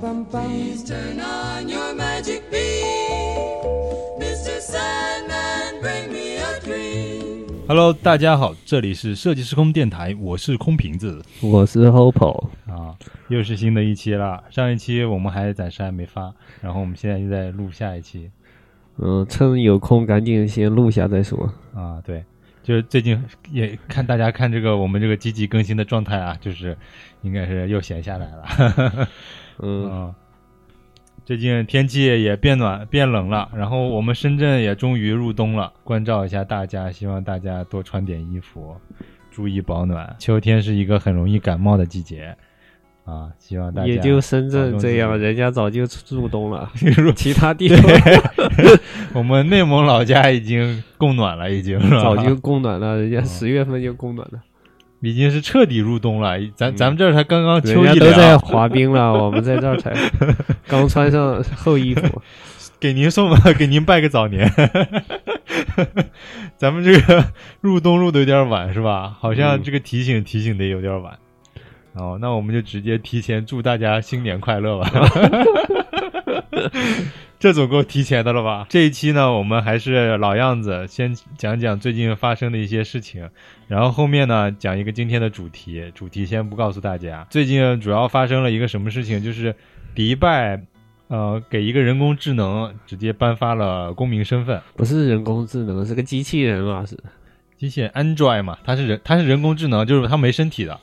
Bum bum bum bum. Please turn on your magic beam, Mr. Sandman. Bring me a dream. Hello，大家好，这里是设计时空电台，我是空瓶子我是 Hopo，啊，又是新的一期了。上一期我们还暂时还没发，然后我们现在就在录下一期嗯，趁有空赶紧先录下再说。啊。对，就是最近也看大家看这个我们这个积极更新的状态啊，就是应该是又闲下来了。嗯，嗯，最近天气也变暖变冷了，然后我们深圳也终于入冬了，关照一下大家，希望大家多穿点衣服，注意保暖。秋天是一个很容易感冒的季节啊，希望大家也就深圳这样，人家早就入冬了，其他地方我们内蒙老家已经供暖了，已经是吧？早就供暖了，人家嗯十月份就供暖了，已经是彻底入冬了，咱咱们这儿才刚刚秋人家都在，滑冰了，我们在这儿才刚穿上厚衣服。给您送 给您拜个早年。咱们这个入冬入的有点晚是吧？好像嗯这个提醒提醒的有点晚。哦，那我们就直接提前祝大家新年快乐吧。这总够提前的了吧？这一期呢，我们还是老样子，先讲讲最近发生的一些事情，然后后面呢讲一个今天的主题。主题先不告诉大家，最近主要发生了一个什么事情，就是迪拜呃给一个人工智能直接颁发了公民身份。不是人工智能，是个机器人嘛？是机器人 Android 嘛，它是人，它是人工智能，就是它没身体的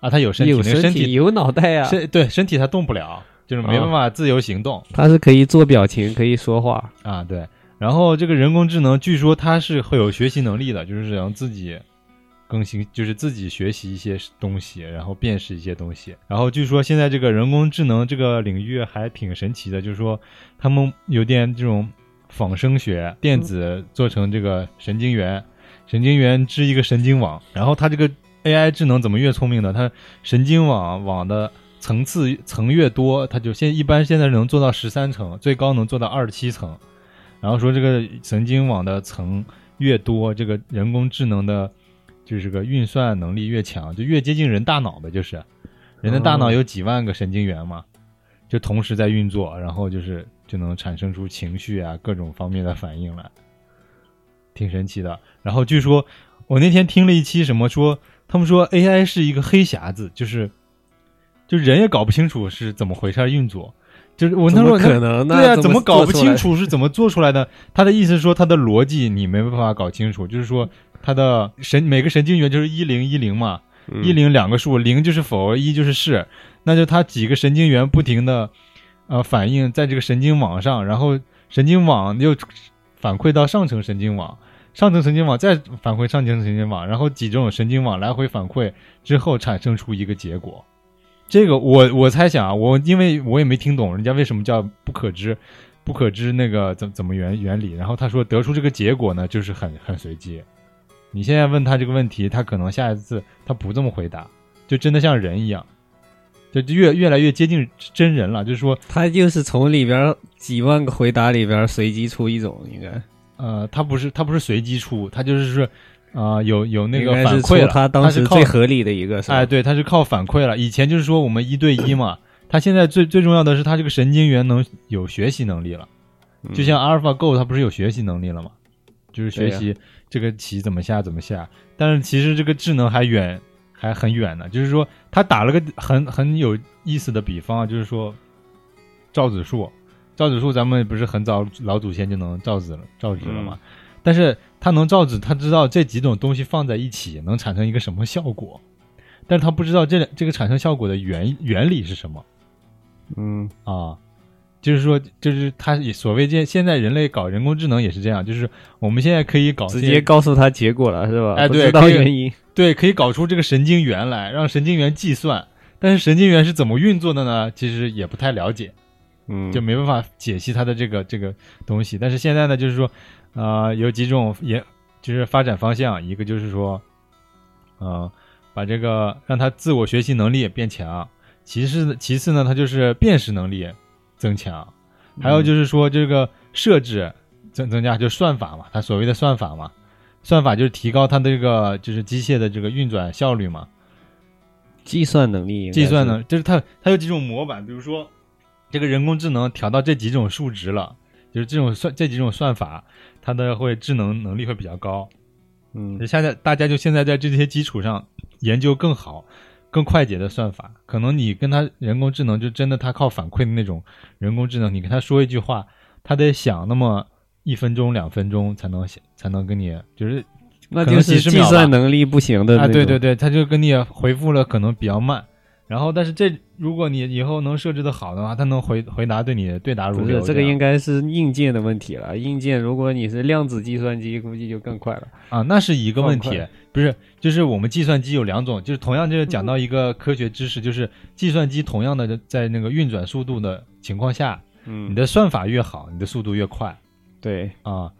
啊，它有身体，有那个身体有脑袋啊，身对身体它动不了，就是没办法自由行动、它是可以做表情，可以说话。啊。对，然后这个人工智能据说它是会有学习能力的，就是能自己更新，就是自己学习一些东西，然后辨识一些东西。然后据说现在这个人工智能这个领域还挺神奇的，就是说他们有点这种仿生学，电子做成这个神经元，神经元织一个神经网，然后它这个 AI 智能怎么越聪明呢？它神经网网的层次层越多，它就现一般现在能做到十三层，最高能做到二十七层。然后说这个神经网的层越多，这个人工智能的，就是个运算能力越强，就越接近人大脑的，就是人的大脑有几万个神经元嘛，就同时在运作，然后就是就能产生出情绪啊各种方面的反应来，挺神奇的。然后据说我那天听了一期什么说，他们说 AI 是一个黑匣子，就是就人也搞不清楚是怎么回事运作。就是我那怎么时候可能呢？对啊，怎么搞不清？楚是怎么做出来的？他的意思是说，他的逻辑你没办法搞清楚，就是说他的神每个神经元就是一零一零嘛，嗯一零两个数，零就是否，一就是是，那就他几个神经元不停的呃反应在这个神经网上，然后神经网又反馈到上层神经网，上层神经网再反馈上层神经网，然后几种神经网来回反馈之后产生出一个结果。这个我我猜想啊，我因为我也没听懂人家为什么叫不可知，不可知那个怎怎么原原理，然后他说得出这个结果呢，就是很很随机。你现在问他这个问题，他可能下一次他不这么回答，就真的像人一样，就就越越来越接近真人了。就是说，他就是从里边几万个回答里边随机出一种，应该呃，他不是他不是随机出，他就是说，啊、有有那个反馈了，出它当时最合理的一个，是哎，对，他是靠反馈了。以前就是说我们一对一嘛，他现在最最重要的是他这个神经元能有学习能力了。嗯就像 AlphaGo 它不是有学习能力了吗？就是学习这个棋怎么下怎么下。但是其实这个智能还远还很远呢。就是说，他打了个很很有意思的比方啊，就是说赵子树，赵子树咱们不是很早老祖先就能造纸了造纸了吗？但是他能造纸，他知道这几种东西放在一起能产生一个什么效果，但是他不知道这这个产生效果的原原理是什么。嗯啊，就是说，就是他也所谓现现在人类搞人工智能也是这样，就是我们现在可以搞直接告诉他结果了，是吧？哎对知道对可以原因，对，可以搞出这个神经元来，让神经元计算。但是神经元是怎么运作的呢？其实也不太了解，嗯，就没办法解析它的这个这个东西。但是现在呢，就是说，呃，有几种也就是发展方向，一个就是说，呃，把这个让他自我学习能力变强。其次，其次呢，他就是辨识能力增强。还有就是说，这个设置增增加，就算法嘛，他所谓的算法嘛，算法就是提高它的这个就是机械的这个运转效率嘛。计算能力计算能，就是它它有几种模板，比如说这个人工智能调到这几种数值了，就是这种算这几种算法，它的会智能能力会比较高。嗯现在大家就现在在这些基础上研究更好、更快捷的算法。可能你跟他人工智能就真的他靠反馈的那种人工智能，你跟他说一句话，他得想那么一分钟、两分钟才能想才能跟你就是那就是计算能力不行的啊，对对对，他就跟你回复了，可能比较慢。然后，但是这如果你以后能设置的好的话，它能回回答对你对答如流。不是这个应该是硬件的问题了。硬件如果你是量子计算机，估计就更快了。啊，那是一个问题，不是，就是我们计算机有两种，就是同样就是讲到一个科学知识，就是计算机同样的在那个运转速度的情况下，嗯你，的算法越好，你的速度越快对，啊。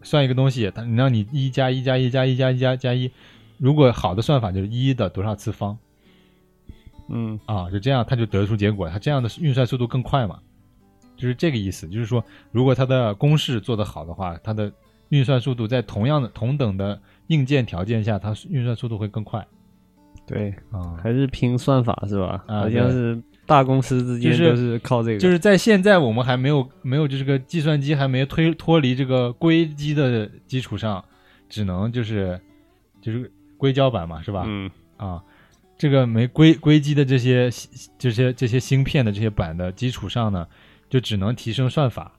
算一个东西，它你让你一加一加一加一加一加加一，如果好的算法就是一的多少次方嗯啊，就这样它就得出结果，它这样的运算速度更快嘛，就是这个意思。就是说，如果它的公式做得好的话，它的运算速度在同样的同等的硬件条件下，它运算速度会更快对，啊。还是拼算法是吧？啊好像是大公司之间就是都是靠这个，就是在现在我们还没有没有这个计算机还没推脱离这个硅基的基础上，只能就是就是硅胶板嘛，是吧？嗯啊，这个没硅硅基的这些这些这些芯片的这些板的基础上呢，就只能提升算法。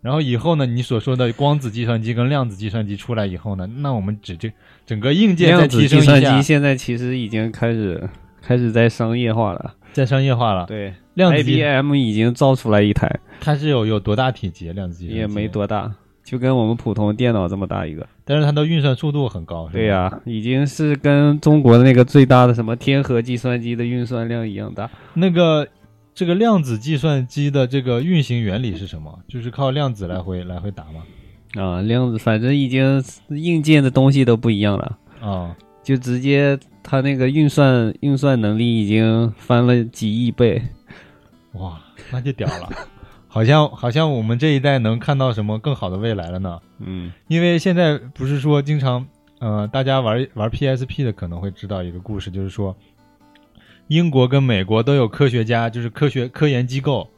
然后以后呢，你所说的光子计算机跟量子计算机出来以后呢，那我们只这整个硬件再提升一下计算机，现在其实已经开始开始在商业化了。在商业化了。对量子计，IBM 已经造出来一台，它是有有多大体积？量子计算机也没，多大，就跟我们普通电脑这么大一个。但是它的运算速度很高。对呀、已经是跟中国的那个最大的什么天河计算机的运算量一样大。那个这个量子计算机的这个运行原理是什么？就是靠量子来回来回打吗？啊，量子反正已经硬件的东西都不一样了，啊、就直接它那个运算运算能力已经翻了几亿倍。哇，那就屌了，好像好像我们这一代能看到什么更好的未来了呢？嗯因为现在不是说经常，呃，大家玩玩 PSP 的可能会知道一个故事，就是说，英国跟美国都有科学家，就是科学科研机构，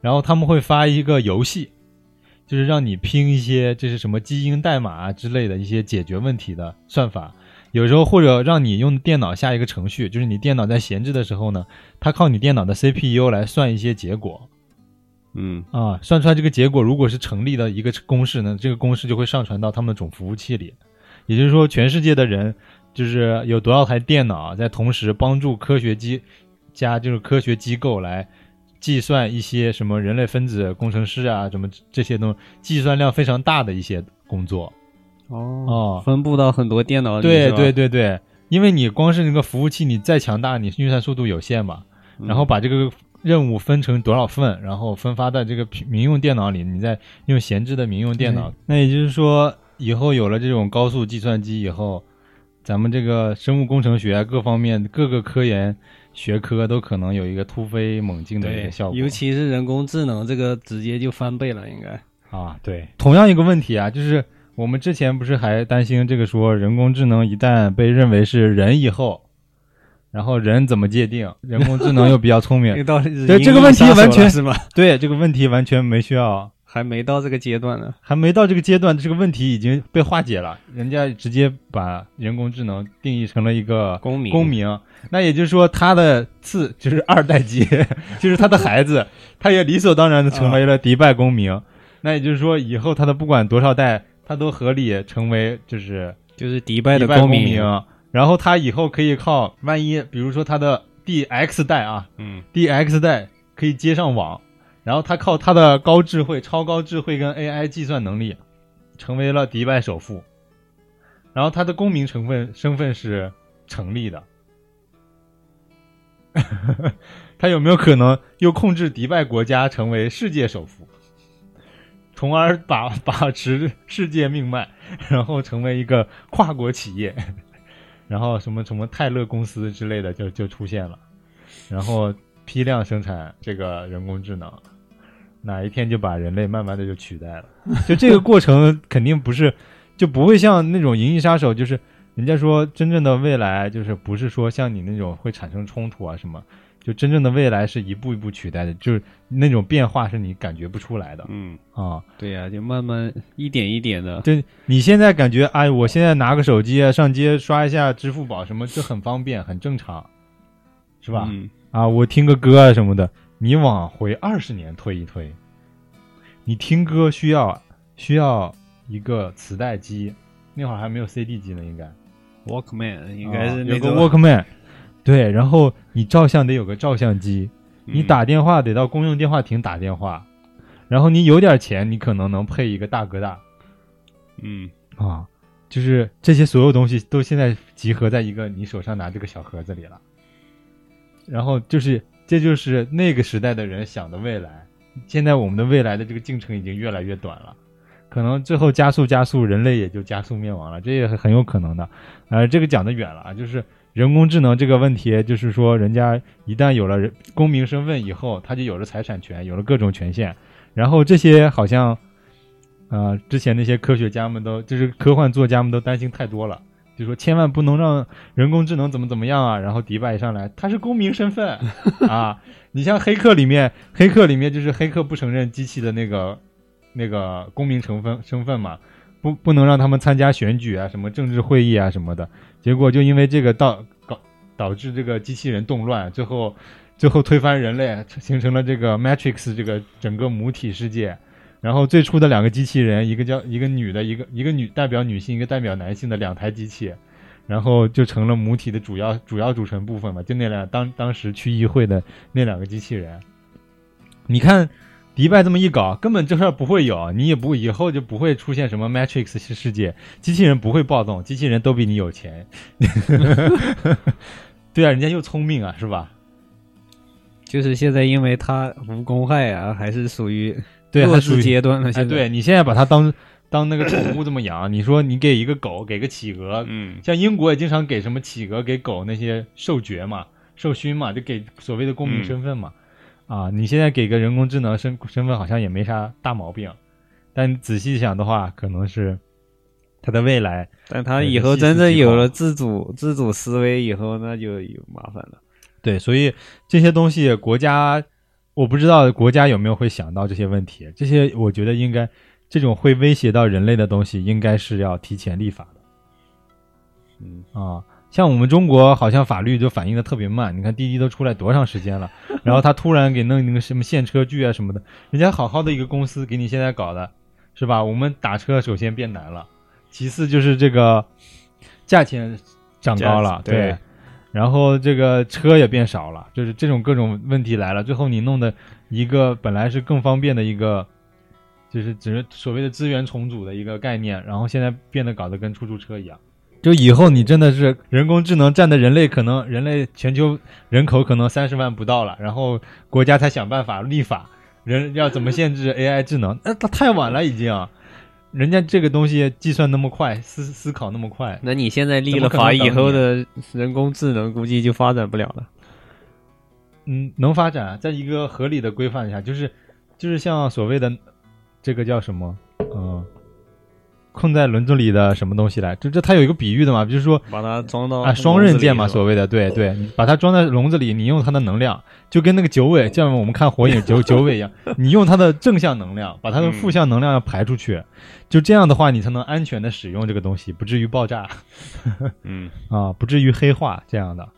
然后他们会发一个游戏，就是让你拼一些这是什么基因代码啊之类的一些解决问题的算法。有时候或者让你用电脑下一个程序，就是你电脑在闲置的时候呢，它靠你电脑的 CPU 来算一些结果。嗯啊，算出来这个结果如果是成立的一个公式呢，这个公式就会上传到他们的总服务器里。也就是说，全世界的人就是有多少台电脑在同时帮助科学机加，就是科学机构来计算一些什么人类分子工程师啊，什么这些东西，计算量非常大的一些工作。哦哦分布到很多电脑里。对对，对对，因为你光是那个服务器，你再强大，你运算速度有限嘛。嗯然后把这个任务分成多少份，然后分发在这个民用电脑里，你再用闲置的民用电脑。那也就是说，以后有了这种高速计算机以后，咱们这个生物工程学啊各方面各个科研学科都可能有一个突飞猛进的一个效果。尤其是人工智能这个直接就翻倍了，应该。啊，对，同样一个问题啊，就是我们之前不是还担心这个说人工智能一旦被认为是人以后，然后人怎么界定？人工智能又比较聪明这，到底是对这个问题完全了是吗？对这个问题完全没需要，还没到这个阶段呢。还没到这个阶段，这个问题已经被化解了。人家直接把人工智能定义成了一个公民公民，那也就是说，他的次就是二代机，就是他的孩子，他也理所当然的成为了迪拜公民。那也就是说，以后他的不管多少代，他都合理成为就是就是迪拜的公民。然后他以后可以靠，万一比如说他的 DX 代啊，嗯，DX 代可以接上网，然后他靠他的高智慧、超高智慧跟 AI 计算能力，成为了迪拜首富。然后他的公民成分身份是成立的？他有没有可能又控制迪拜国家成为世界首富，从而把 把持世界命脉，然后成为一个跨国企业，然后什么什么泰勒公司之类的就就出现了，然后批量生产这个人工智能，哪一天就把人类慢慢的就取代了。就这个过程肯定不是，就不会像那种《银翼杀手》，就是人家说真正的未来，就是不是说像你那种会产生冲突啊什么，就真正的未来是一步一步取代的，就是那种变化是你感觉不出来的嗯，啊。对呀、就慢慢一点一点的，就你现在感觉，哎，我现在拿个手机啊上街刷一下支付宝什么，这很方便，很正常，是吧？嗯，啊，我听个歌啊什么的，你往回二十年推一推，你听歌需要需要一个磁带机，那会儿还没有 CD 机呢，应该 Walkman 应该是啊有个那种，Walkman，对，然后你照相得有个照相机，你嗯打电话得到公用电话亭打电话，然后你有点钱，你可能能配一个大哥大嗯啊，就是这些所有东西都现在集合在一个你手上拿这个小盒子里了，然后就是这就是那个时代的人想的未来，现在我们的未来的这个进程已经越来越短了。可能最后加速加速，人类也就加速灭亡了，这也是很有可能的。呃，这个讲的远了啊，就是人工智能这个问题，就是说人家一旦有了人公民身份以后，他就有了财产权，有了各种权限，然后这些好像，呃，之前那些科学家们都就是科幻作家们都担心太多了，就说千万不能让人工智能怎么怎么样啊。然后迪拜一上来，他是公民身份 啊，你像黑客里面，黑客里面就是黑客不承认机器的那个那个公民成分身份嘛，不不能让他们参加选举啊，什么政治会议啊什么的。结果就因为这个导搞导致这个机器人动乱，最后最后推翻人类，形成了这个 Matrix 这个整个母体世界。然后最初的两个机器人，一个叫一个女的，一个一个女代表女性，一个代表男性的两台机器，然后就成了母体的主要主要组成部分嘛，就那两当当时去议会的那两个机器人。你看迪拜这么一搞，根本这事儿不会有，你也不以后就不会出现什么 Matrix 世界，机器人不会暴动，机器人都比你有钱。对啊，人家又聪明啊，是吧？就是现在因为它无公害啊，还是属于对，弱智它属于阶段了。哎，现在，对你现在把它当当那个宠物这么养，你说你给一个狗，给个企鹅，嗯，像英国也经常给什么企鹅、给狗那些授爵嘛、授勋嘛，就给所谓的公民嗯身份嘛。啊，你现在给个人工智能身身份好像也没啥大毛病，但仔细想的话，可能是它的未来。但它以后真正有了自主自主思维以后，那就有麻烦了。对，所以这些东西国家，我不知道国家有没有会想到这些问题。这些我觉得应该，这种会威胁到人类的东西，应该是要提前立法的。嗯啊，像我们中国好像法律就反应的特别慢，你看滴滴都出来多长时间了，然后他突然给弄那个什么限车距啊什么的，人家好好的一个公司给你现在搞的，是吧？我们打车首先变难了，其次就是这个价钱涨高了，价对然后这个车也变少了，就是这种各种问题来了，最后你弄的一个本来是更方便的一个。就是只是所谓的资源重组的一个概念，然后现在变得搞得跟出租车一样。就以后你真的是人工智能占的人类可能人类全球人口可能三十万不到了，然后国家才想办法立法，人要怎么限制 AI 智能？那、它太晚了已经，人家这个东西计算那么快，思思考那么快，那你现在立了法以后的人工智能估计就发展不了了。嗯，能发展，在一个合理的规范下，就是就是像所谓的这个叫什么，嗯、困在轮子里的什么东西来？就这它有一个比喻的嘛，比如说把它装到啊，双刃剑嘛，所谓的，对对，你把它装在笼子里，你用它的能量，就跟那个九尾，像我们看火影 九九尾一样，你用它的正向能量，把它的负向能量要排出去，就这样的话，你才能安全的使用这个东西，不至于爆炸嗯，啊，不至于黑化这样的。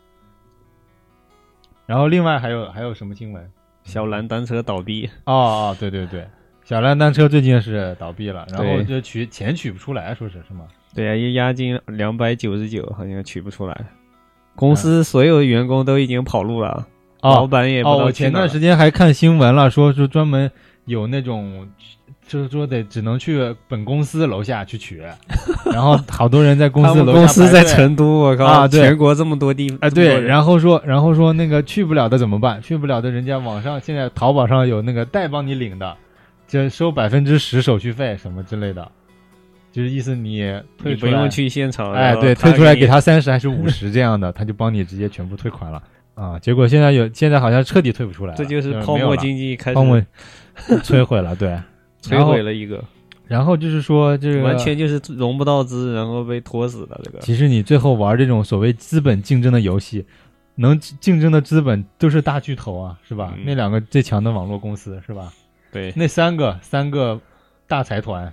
然后另外还有还有什么新闻？小蓝单车倒闭，哦哦，对对对，小蓝单车最近是倒闭了，然后就取钱取不出来，说是是吗？对呀、一押金两百九十九，好像取不出来。公司所有员工都已经跑路了，老哦板也不知哦，我道去哪了前段时间还看新闻了，说是专门有那种就是说得只能去本公司楼下去取，然后好多人在公司楼下公司在成都，我靠，啊全国这么多地，哎，对，然后说，然后说那个去不了的怎么办？去不了的，人家网上现在淘宝上有那个代帮你领的，就收百分之十手续费什么之类的，就是意思你退不用，去现场，哎，对，退出来给他三十还是五十这样的，他就帮你直接全部退款了啊。结果现在有，现在好像彻底退不出来了，这就是泡沫经济开始泡沫 摧毁了，对，摧毁了一个，然后就是说这个完全就是融不到资，然后被拖死的。这个其实你最后玩这种所谓资本竞争的游戏，能竞争的资本都是大巨头啊，是吧？嗯那两个最强的网络公司是吧？对。那三个三个大财团。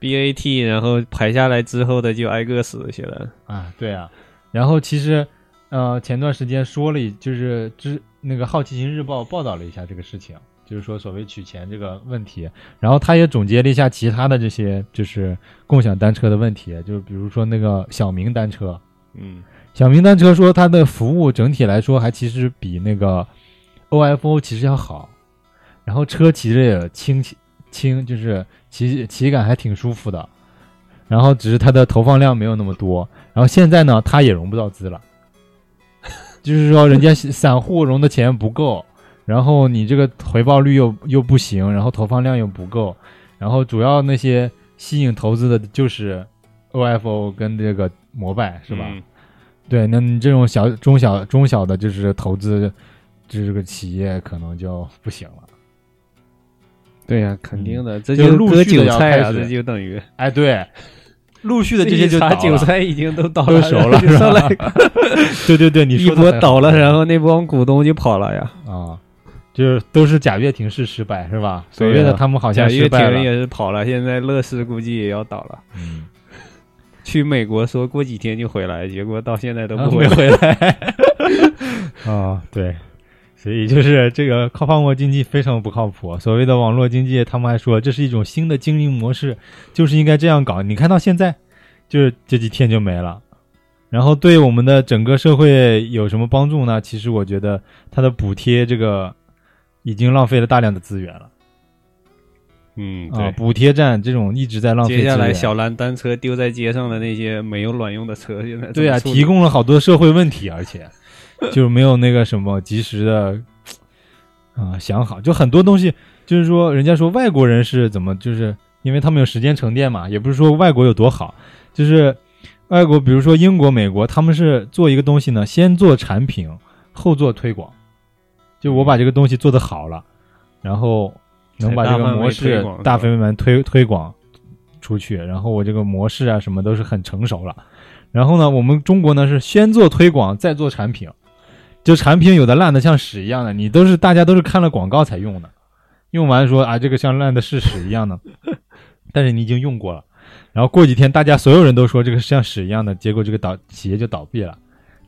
BAT，然后排下来之后的就挨个死，去了。啊，对啊。然后其实呃，前段时间说了一，就是之那个《好奇心日报》报道了一下这个事情，就是说所谓取钱这个问题。然后他也总结了一下其他的这些就是共享单车的问题，就是比如说那个小明单车，嗯。小明单车说它的服务整体来说还其实比那个 OFO 其实要好，然后车骑着也轻轻，就是骑骑感还挺舒服的，然后只是它的投放量没有那么多，然后现在呢它也融不到资了，就是说人家散户融的钱不够，然后你这个回报率又又不行，然后投放量又不够，然后主要那些吸引投资的就是 OFO 跟这个摩拜是吧？嗯对，那你这种小、中小、中小的，就是投资，这个企业可能就不行了。对呀、肯定的，这嗯就割韭菜啊，这就等于哎，对，陆续的这些。韭菜已经都倒了，都熟了 就是上吧来对对对，你一说倒了，然后那帮股东就跑了呀。啊，就是都是贾跃亭式失败是吧？所谓的他们好像贾跃亭。也是跑了，现在乐视估计也要倒了。嗯，去美国说过几天就回来，结果到现在都啊没不回来。回来。啊，对，所以就是这个靠泡沫经济非常不靠谱。所谓的网络经济，他们还说这是一种新的经营模式，就是应该这样搞。你看到现在，就是这几天就没了。然后对我们的整个社会有什么帮助呢？其实我觉得它的补贴这个已经浪费了大量的资源了嗯，啊！补贴站这种一直在浪费。接下来小蓝单车丢在街上的那些没有卵用的车，现在对啊，提供了好多社会问题，而且 就是没有那个什么及时的啊、想好，就很多东西，就是说人家说外国人是怎么，就是因为他们有时间沉淀嘛，也不是说外国有多好，就是外国，比如说英国、美国，他们是做一个东西呢，先做产品，后做推广，就我把这个东西做得好了，然后能把这个模式大范围推广大范围推推广出去，然后我这个模式啊什么都是很成熟了。然后呢，我们中国呢是先做推广，再做产品，就产品有的烂的像屎一样的，你都是大家都是看了广告才用的，用完说啊这个像烂的是屎一样的，但是你已经用过了，然后过几天大家所有人都说这个像屎一样的，结果这个倒企业就倒闭了，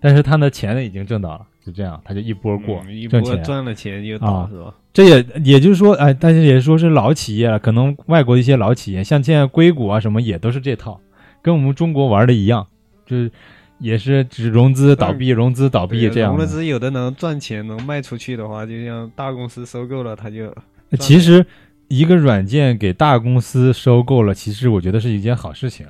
但是他的钱呢已经挣到了，就这样他就一波过、嗯一。波赚了钱又倒、吧？这也也就是说，哎，但是也说是老企业了，可能外国的一些老企业，像现在硅谷啊什么也都是这套，跟我们中国玩的一样，就是也是只融资倒闭、融资倒闭这样。融了资有的能赚钱能卖出去的话，就像大公司收购了，他就其实一个软件给大公司收购了，其实我觉得是一件好事情。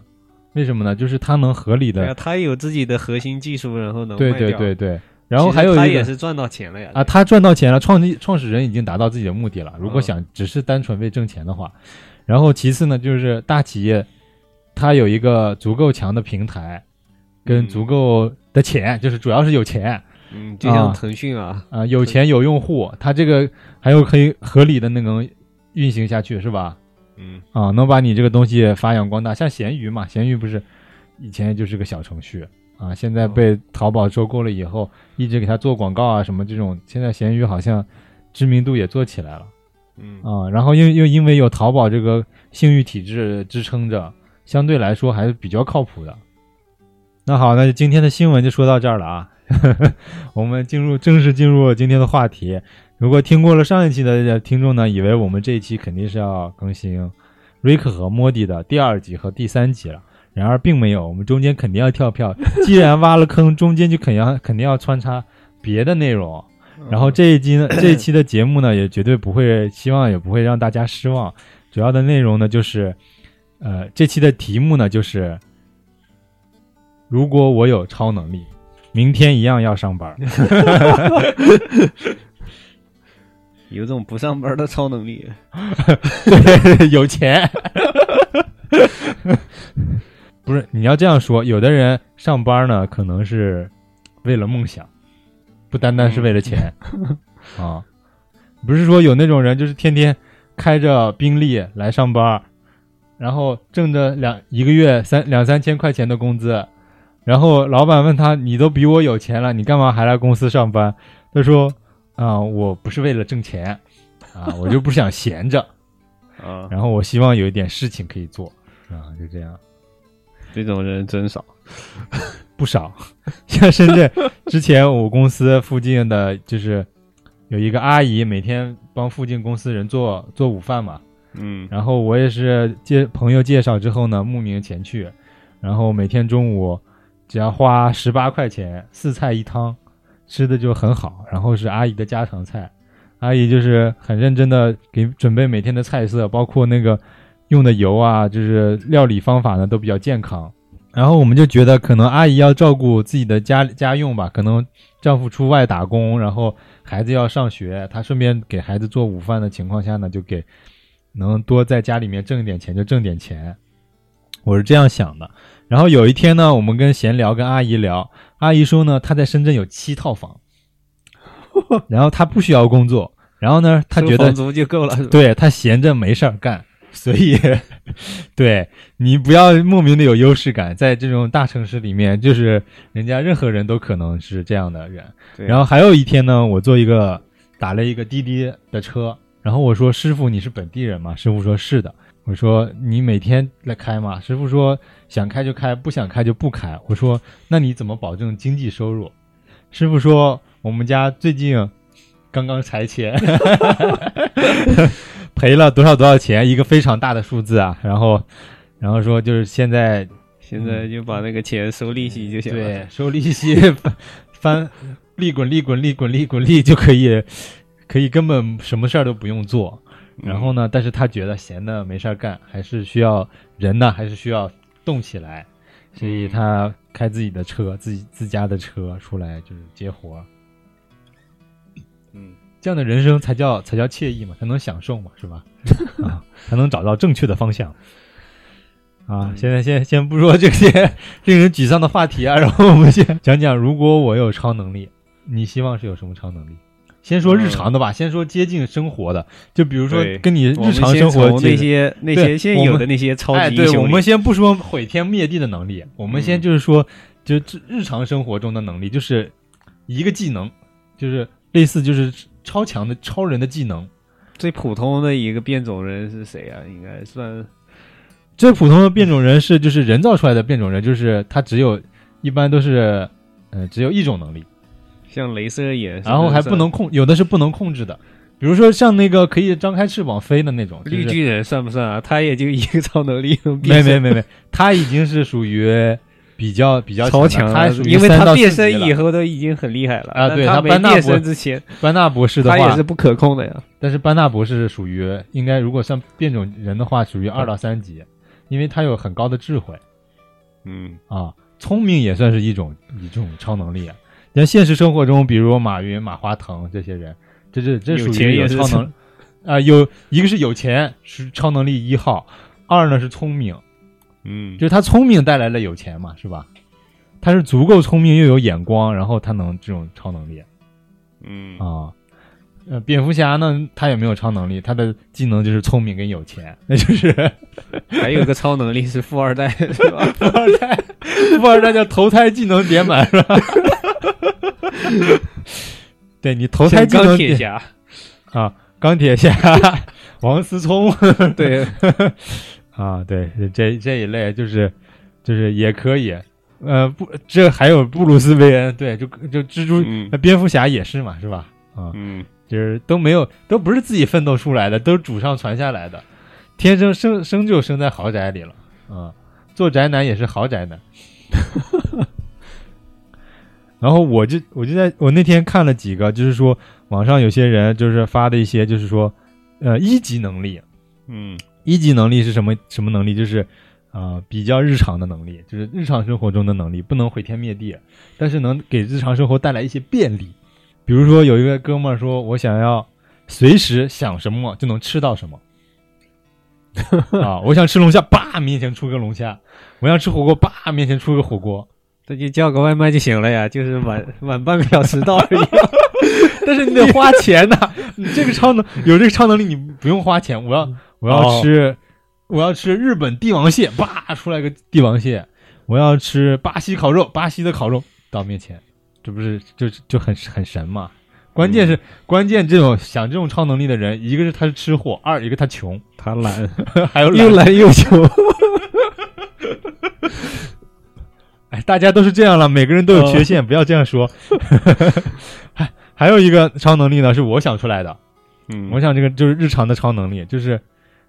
为什么呢？就是它能合理的，他有自己的核心技术，然后能对对对对。然后还有他也是赚到钱了呀啊，他赚到钱了，创立创始人已经达到自己的目的了。如果嗯想只是单纯为挣钱的话，然后其次呢，就是大企业它有一个足够强的平台，跟嗯足够的钱，就是主要是有钱嗯，就像啊腾讯啊，啊、有钱有用户，它这个还有可以合理的那种运行下去，是吧？嗯啊，能把你这个东西发扬光大。像闲鱼嘛，闲鱼不是以前就是个小程序啊，现在被淘宝收购了以后，一直给它做广告啊什么这种，现在闲鱼好像知名度也做起来了嗯啊。然后又又因为有淘宝这个信誉体制支撑着，相对来说还是比较靠谱的。那好，那就今天的新闻就说到这儿了啊。我们进入正式进入今天的话题。如果听过了上一期的听众呢，以为我们这一期肯定是要更新瑞克和莫蒂的第二集和第三集了，然而并没有，我们中间肯定要跳票。既然挖了坑，中间就肯定要肯定要穿插别的内容。然后这一集呢，这一期的节目呢，也绝对不会，希望也不会让大家失望。主要的内容呢就是，呃，这期的题目呢就是，如果我有超能力，明天一样要上班。有种不上班的超能力，对，有钱。不是你要这样说，有的人上班呢，可能是为了梦想，不单单是为了钱、啊。不是说有那种人就是天天开着宾利来上班，然后挣着两一个月三两三千块钱的工资，然后老板问他：“你都比我有钱了，你干嘛还来公司上班？”他说：“啊、我不是为了挣钱，啊，我就不想闲着。”啊，然后我希望有一点事情可以做，啊，就这样，这种人真少。不少。像深圳之前我公司附近的就是有一个阿姨，每天帮附近公司人做做午饭嘛，嗯然后我也是介朋友介绍之后呢，慕名前去，然后每天中午只要花十八块钱，四菜一汤，吃的就很好，然后是阿姨的家常菜，阿姨就是很认真的给准备每天的菜色，包括那个用的油啊，就是料理方法呢都比较健康。然后我们就觉得，可能阿姨要照顾自己的家家用吧，可能丈夫出外打工，然后孩子要上学，她顺便给孩子做午饭的情况下呢，就给能多在家里面挣一点钱就挣点钱，我是这样想的。然后有一天呢，我们跟闲聊，跟阿姨聊，阿姨说呢，她在深圳有七套房，然后她不需要工作，然后呢，她觉得收房租就够了，对她闲着没事儿干，所以 对你不要莫名的有优势感，在这种大城市里面，就是人家任何人都可能是这样的人。然后还有一天呢，我坐一个打了一个滴滴的车，然后我说：“师傅，你是本地人吗？”师傅说：“是的。”我说：“你每天来开吗？”师傅说：“想开就开，不想开就不开。”我说：“那你怎么保证经济收入？”师傅说：“我们家最近刚刚拆迁 赔了多少多少钱，一个非常大的数字啊。然后，然后说就是现在现在就把那个钱收利息就行了。对，收利息翻翻利滚利滚利滚利滚利就可以，可以根本什么事儿都不用做。然后呢，但是他觉得闲的没事儿干，还是需要人呢，还是需要动起来，所以他开自己的车，自己自家的车出来就是接活儿。嗯，这样的人生才叫才叫惬意嘛，才能享受嘛，是吧？啊，才能找到正确的方向。啊，现在先先不说这些令人沮丧的话题啊，然后我们先讲讲，如果我有超能力，你希望是有什么超能力？先说日常的吧，先说接近生活的，就比如说跟你日常生活那些那些现有的那些超哎，对，级英雄里，我们先不说毁天灭地的能力，我们先嗯。就是说，就日日常生活中的能力，就是一个技能，就是类似就是超强的超人的技能。最普通的一个变种人是谁啊？应该算。最普通的变种人是就是人造出来的变种人，就是他只有一般都是，呃，只有一种能力，像镭射眼，然后还不能控，有的是不能控制的，比如说像那个可以张开翅膀飞的那种，就是绿巨人算不算啊？他也就一个超能力，没没没没，他已经是属于比较比较超强了因为3到4他变身以后都已经很厉害了啊对他没变班纳博身之前，班纳博士的话他也是，不可控的呀。但是班纳博士是属于应该如果像变种人的话，属于二到三级，因为他有很高的智慧嗯，啊，聪明也算是一种一种超能力啊。像现实生活中，比如马云、马化腾这些人，这这这属有钱于有超能啊、有一个是有钱是超能力一号，二呢是聪明，嗯，就是他聪明带来了有钱嘛，是吧？他是足够聪明又有眼光，然后他能这种超能力嗯啊。呃，蝙蝠侠呢，他也没有超能力，他的技能就是聪明跟有钱，那就是 还有一个超能力是富二代，是吧？富二代，富二代叫投胎技能点满是吧？对你投胎钢技能点铁侠，啊，钢铁侠、王思聪 对，啊，对，这这一类就是就是也可以，呃，不，这还有布鲁斯韦恩，对，就就蜘蛛、蝙蝠侠也是嘛，是吧？啊，嗯，就是都没有，都不是自己奋斗出来的，都是祖上传下来的，天生生生就生在豪宅里了，啊，做宅男也是豪宅男。然后我就我就在我那天看了几个，就是说网上有些人就是发的一些，就是说，呃，一级能力，嗯，一级能力是什么什么能力？就是呃比较日常的能力，就是日常生活中的能力，不能毁天灭地，但是能给日常生活带来一些便利。比如说有一个哥们儿说，我想要随时想什么就能吃到什么。啊！我想吃龙虾，叭，面前出个龙虾；我想吃火锅，叭，面前出个火锅。这就叫个外卖就行了呀，就是晚晚半个小时到而已。但是你得花钱呐、你这个超能有这个超能力，你不用花钱。我要我要吃、我要吃日本帝王蟹，叭出来个帝王蟹。我要吃巴西烤肉，巴西的烤肉到面前，这不是就就很很神嘛？关键是、关键这种想这种超能力的人，一个是他是吃货，二一个他穷，他 懒，还有又懒又穷。哎，大家都是这样了，每个人都有缺陷，不要这样说。还 还有一个超能力呢，是我想出来的。嗯我想这个就是日常的超能力，就是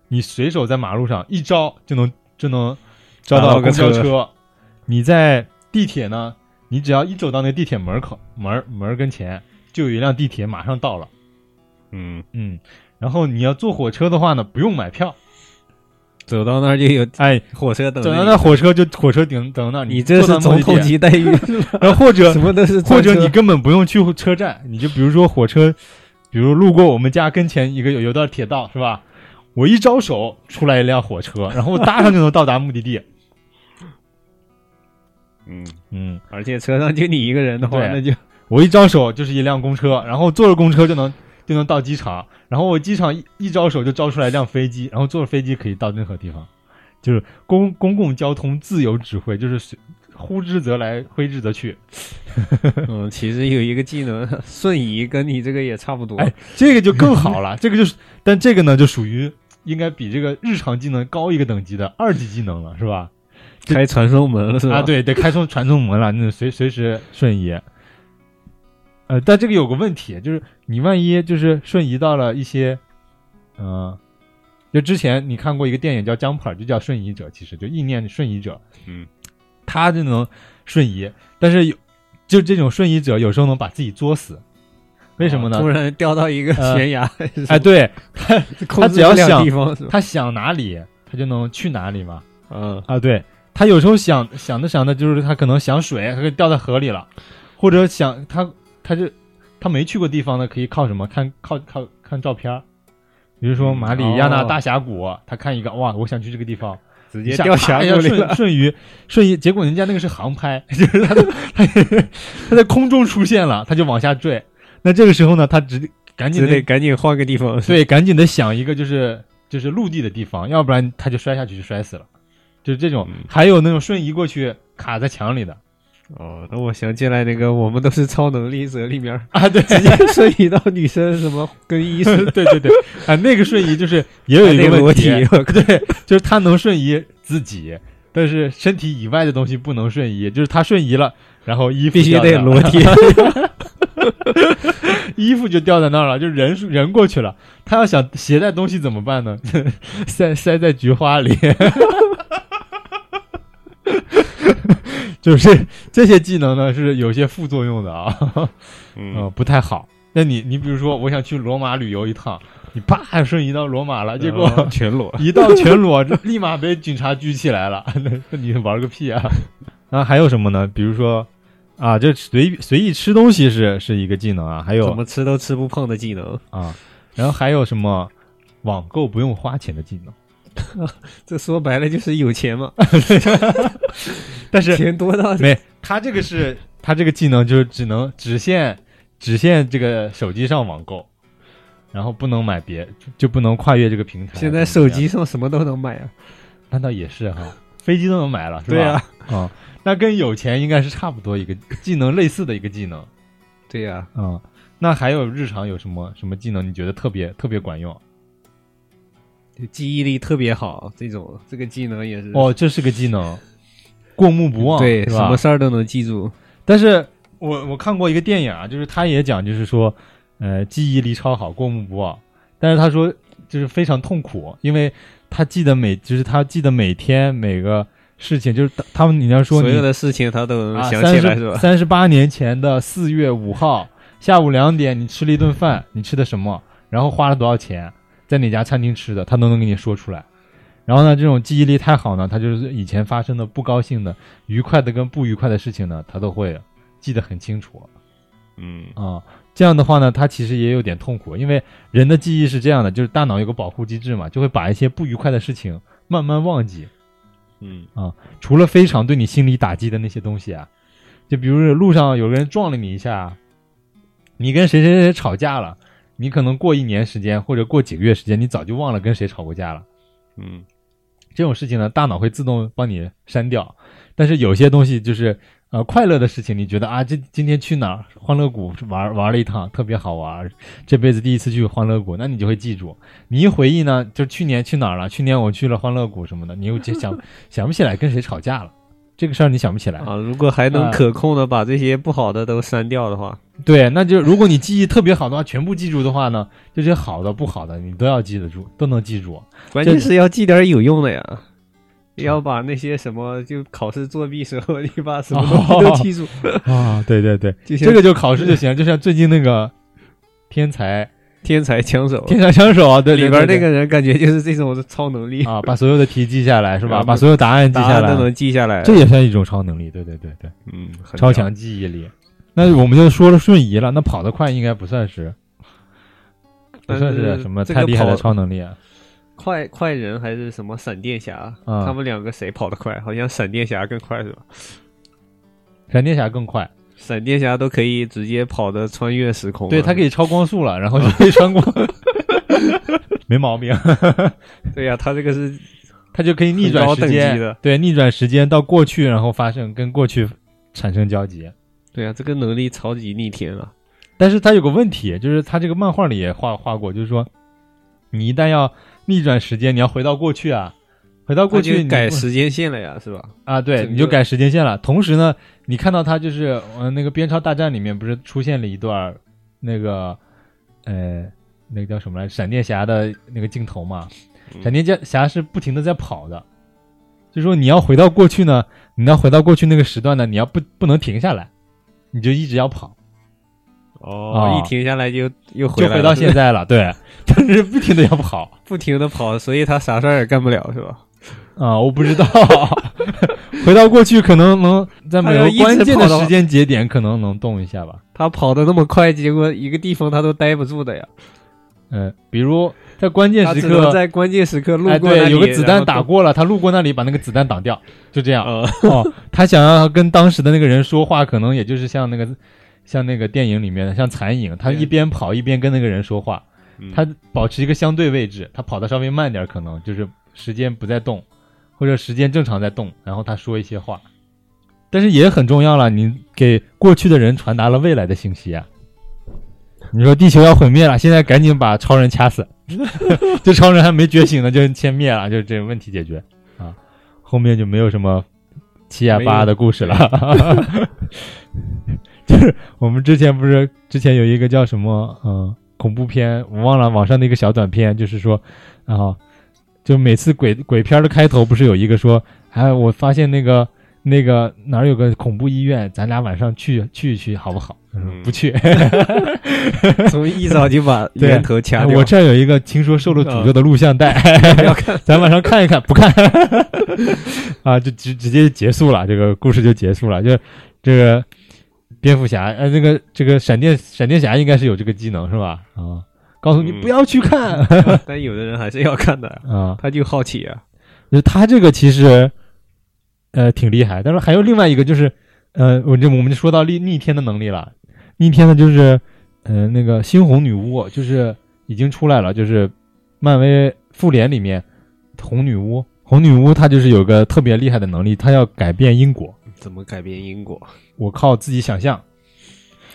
你随手在马路上一招就能就能招到公交车。你在地铁呢，你只要一走到那地铁门口门门跟前，就有一辆地铁马上到了。嗯，嗯，然后你要坐火车的话呢，不用买票，走到那儿就有哎，火车等着你。等到那火车就火车顶等到那儿，你这是总统级待遇，然后或者 什么都是或者你根本不用去车站，你就比如说火车，比如路过我们家跟前一个有有段铁道是吧？我一招手出来一辆火车，然后我搭上就能到达目的地。嗯，嗯，而且车上就你一个人的话，那就我一招手就是一辆公车，然后坐着公车就能就能到机场，然后我机场一一招手就招出来一辆飞机，然后坐着飞机可以到任何地方，就是公公共交通自由指挥，就是随呼之则来，挥之则去。嗯，其实有一个技能瞬移，跟你这个也差不多。哎，这个就更好了，这个就是，但这个呢就属于应该比这个日常技能高一个等级的二级技能了，是吧？开传送门了是吧？啊，，对，得开通传送门了，那随随时瞬移。呃，但这个有个问题，就是你万一就是瞬移到了一些，嗯、就之前你看过一个电影叫《Jumper》，就叫瞬移者，其实就意念瞬移者，嗯，他就能瞬移，但是有就这种瞬移者有时候能把自己作死，为什么呢？突然掉到一个呃悬崖，哎，对他 他只要想地方？他想哪里，他就能去哪里嘛。嗯，啊，对他有时候想想着想着，就是他可能想水，他就掉在河里了，或者想他他就他没去过地方呢，可以靠什么？看靠靠看照片儿。比如说嗯马里亚纳哦。大峡谷，他看一个哇，我想去这个地方，直接掉下瞬谷里了。瞬移瞬移，结果人家那个是航拍，就是他的他他在空中出现了，他就往下坠，那这个时候呢，他只赶紧得赶紧换个地方。对，赶紧的想一个就是就是陆地的地方，要不然他就摔下去就摔死了。就是这种，嗯。还有那种瞬移过去卡在墙里的哦，那我想起来那个，我们都是超能力者里面啊，对，直接 瞬移到女生什么更衣室，对对对啊，那个瞬移就是 也有一个问题，对，就是他能瞬移自己，但是身体以外的东西不能瞬移，就是他瞬移了，然后衣服必须得裸体。衣服就掉在那儿了，就人人过去了，他要想携带东西怎么办呢？塞塞在菊花里。就是 这些技能呢是有些副作用的啊，不太好。那你你比如说，我想去罗马旅游一趟，你啪瞬移到罗马了，结果然后全裸。一到全裸，立马被警察拘起来了。那那你玩个屁啊！啊，还有什么呢？比如说啊，这随随意吃东西是是一个技能啊，还有怎么吃都吃不胖的技能，啊，然后还有什么网购不用花钱的技能？这说白了就是有钱嘛，但是钱多到没，他这个是 他这个技能就是只能只限只限这个手机上网购，然后不能买别就不能跨越这个平台。现在手机上什么都能买啊。那倒也是哈，飞机都能买了，是吧？对啊，啊、那跟有钱应该是差不多一个技能类似的一个技能对呀，啊、那还有日常有什么什么技能？你觉得特别特别管用？就记忆力特别好，这种这个技能也是哦，这是个技能，过目不忘，对，什么事儿都能记住。但是我我看过一个电影啊，就是他也讲，就是说，呃，记忆力超好，过目不忘。但是他说就是非常痛苦，因为他记得每就是他记得每天每个事情，就是他他们你要说你所有的事情他都能啊想起来，是吧？三十八年前的四月五号下午两点，你吃了一顿饭，你吃的什么？然后花了多少钱？在哪家餐厅吃的？他都能给你说出来。然后呢，这种记忆力太好呢，他就是以前发生的不高兴的、愉快的跟不愉快的事情呢，他都会记得很清楚嗯啊、这样的话呢，他其实也有点痛苦，因为人的记忆是这样的，就是大脑有个保护机制嘛，就会把一些不愉快的事情慢慢忘记。嗯啊除了非常对你心理打击的那些东西啊，就比如说路上有个人撞了你一下，你跟谁谁谁吵架了，你可能过一年时间或者过几个月时间，你早就忘了跟谁吵过架了。嗯这种事情呢，大脑会自动帮你删掉。但是有些东西就是呃快乐的事情，你觉得啊，这今天去哪儿欢乐谷玩玩了一趟，特别好玩，这辈子第一次去欢乐谷，那你就会记住。你一回忆呢，就去年去哪儿了？去年我去了欢乐谷什么的，你又就想想不起来跟谁吵架了，这个事儿你想不起来。啊，如果还能啊可控的把这些不好的都删掉的话，对，那就如果你记忆特别好的话，全部记住的话呢，这些好的不好的你都要记得住，都能记住。关键是要记点有用的呀。要把那些什么，就考试作弊时候，你把什么东西都记住。啊，对对对，这个就考试就行，就像最近那个天才天才枪手天才枪手啊，对里边那个人，感觉就是这种超能力，啊，把所有的题记下来是吧？把所有答案记下来都，能记下来。这也算一种超能力。对对对对，嗯，超强记忆力。那我们就说了瞬移了，那跑得快应该不算是，不算是什么太厉害的超能力啊。快快人还是什么闪电侠？啊他们两个谁跑得快？好像闪电侠更快是吧？闪电侠更快，闪电侠都可以直接跑的穿越时空，对他可以超光速了，然后就可以穿过，没毛病。对呀、他这个是他就可以逆转时间的，对，逆转时间到过去，然后发生跟过去产生交集。对呀、这个能力超级逆天啊！但是他有个问题，就是他这个漫画里也画画过，就是说，你一旦要逆转时间，你要回到过去啊，回到过去改时间线了呀，是吧？啊，对，你就改时间线了。同时呢，你看到他就是呃那个边超大战里面不是出现了一段那个呃那个叫什么来，闪电侠的那个镜头嘛？嗯闪电侠是不停的在跑的，就是说你要回到过去呢，你要回到过去那个时段呢，你要不不能停下来，你就一直要跑。哦，啊一停下来就又回就回到现在了，对，但是不停的要跑 不停的跑，所以他啥事儿也干不了，是吧？啊、我不知道，回到过去可能能在某个关键的时间节点可能能动一下吧，他跑的那么快，结果一个地方他都待不住的呀。嗯，比如在关键时刻，在关键时刻路哎，过那里，对，有个子弹。打过了，他路过那里把那个子弹挡掉，就这样。呃，哦，他想要跟当时的那个人说话，可能也就是像那个像那个电影里面的像残影，他一边跑一边跟那个人说话，嗯他保持一个相对位置，他跑的稍微慢点儿，可能就是时间不再动，或者时间正常在动，然后他说一些话，但是也很重要了，你给过去的人传达了未来的信息啊。你说地球要毁灭了，现在赶紧把超人掐死，这超人还没觉醒呢，就先灭了，就这个问题解决啊。后面就没有什么七呀八的故事了，就是我们之前不是之前有一个叫什么呃恐怖片，我忘了网上的一个小短片，就是说啊，就每次鬼鬼片的开头不是有一个说，哎，我发现那个那个哪儿有个恐怖医院，咱俩晚上去去一去好不好？他说嗯不去，从一早就把对源头掐掉。我这儿有一个听说受了诅咒的录像带，要看，咱晚上看一看，不看 啊，就直直接结束了，这个故事就结束了。就这个蝙蝠侠，呃，这个这个闪电闪电侠应该是有这个技能是吧？啊，告诉你嗯不要去看 但有的人还是要看的，啊。他就好奇啊。就他这个其实呃挺厉害，但是还有另外一个就是呃，我就我们就说到逆逆天的能力了。逆天的就是呃那个猩红女巫，就是已经出来了，就是漫威复联里面红女巫，红女巫她就是有个特别厉害的能力，她要改变因果。怎么改变因果？我靠自己想象，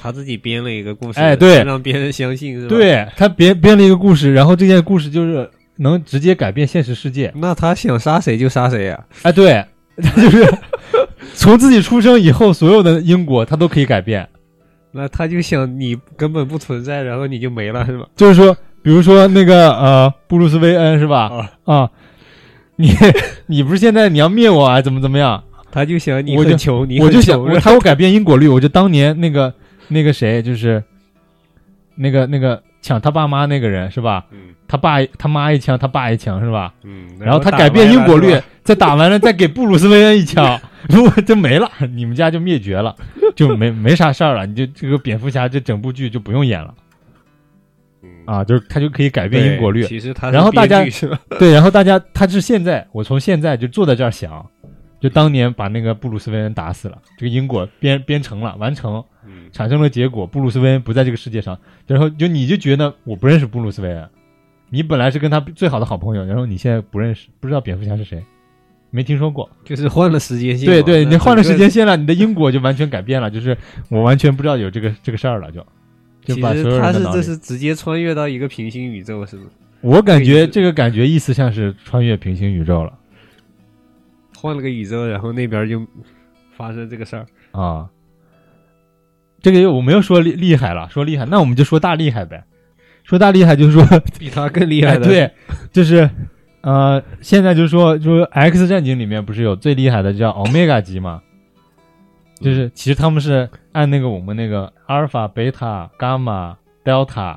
他自己编了一个故事，哎对让别人相信是吧？，对他编编了一个故事，然后这件故事就是能直接改变现实世界。那他想杀谁就杀谁呀。哎，对，他 就是从自己出生以后，所有的因果他都可以改变。那他就想你根本不存在，然后你就没了是吧？就是说，比如说那个呃，布鲁斯韦恩是吧？啊，啊，你 你不是现在你要灭我啊？怎么怎么样？他就想你我就很穷，你我就想，我他要改变因果律，我就当年那个那个谁，就是那个那个抢他爸妈那个人是吧？嗯他爸他妈一枪，他爸一枪是吧？嗯，然后他改变因果律再打完了再给布鲁斯韦恩一枪，如果就没了，你们家就灭绝了，就没没啥事儿了，你就这个蝙蝠侠这整部剧就不用演了嗯啊，就是他就可以改变因果律，其实他是然后大家？对，然后大家他是现在，我从现在就坐在这儿想，就当年把那个布鲁斯韦恩打死了，这个因果编编成了，完成，嗯产生了结果，布鲁斯韦恩不在这个世界上，然后就你就觉得我不认识布鲁斯韦恩，你本来是跟他最好的好朋友，然后你现在不认识，不知道蝙蝠侠是谁，没听说过，就是换了时间线。对对，你换了时间线了，你的因果就完全改变了，就是我完全不知道有这个这个事儿了，就就其把所实他是有人的脑里，这是直接穿越到一个平行宇宙，是吗？我感觉这个感觉意思像是穿越平行宇宙了。换了个宇宙，然后那边就发生这个事儿。啊，这个我没有说厉厉害了，说厉害，那我们就说大厉害呗。说大厉害就是说，比他更厉害的，哎对，就是呃，现在就是说，就是 X 战警里面不是有最厉害的叫 Omega 级嘛？就是其实他们是按那个我们那个阿尔法、贝塔、伽马、delta，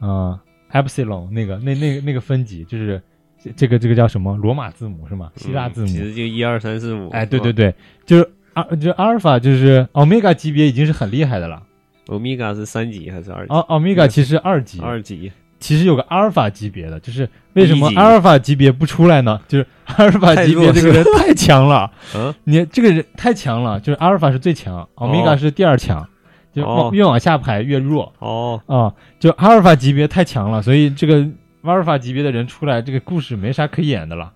嗯、epsilon 那个那那个那个分级，就是这这个这个叫什么罗马字母是吗？希腊字母？嗯其实就一二三四五。哎，对对对，就是阿就阿尔法就是欧米伽级别已经是很厉害的了。欧米伽是三级还是二级？奥欧米伽其实二级，二级。其实有个阿尔法级别的，就是为什么阿尔法级别不出来呢？就是 阿尔法级别这个人太强了，嗯，你这个人太强了，就是阿尔法是最强，欧米伽是第二强，就越往下排越弱哦，啊。就阿尔法级别太强了，所以这个阿尔法级别的人出来，这个故事没啥可演的了。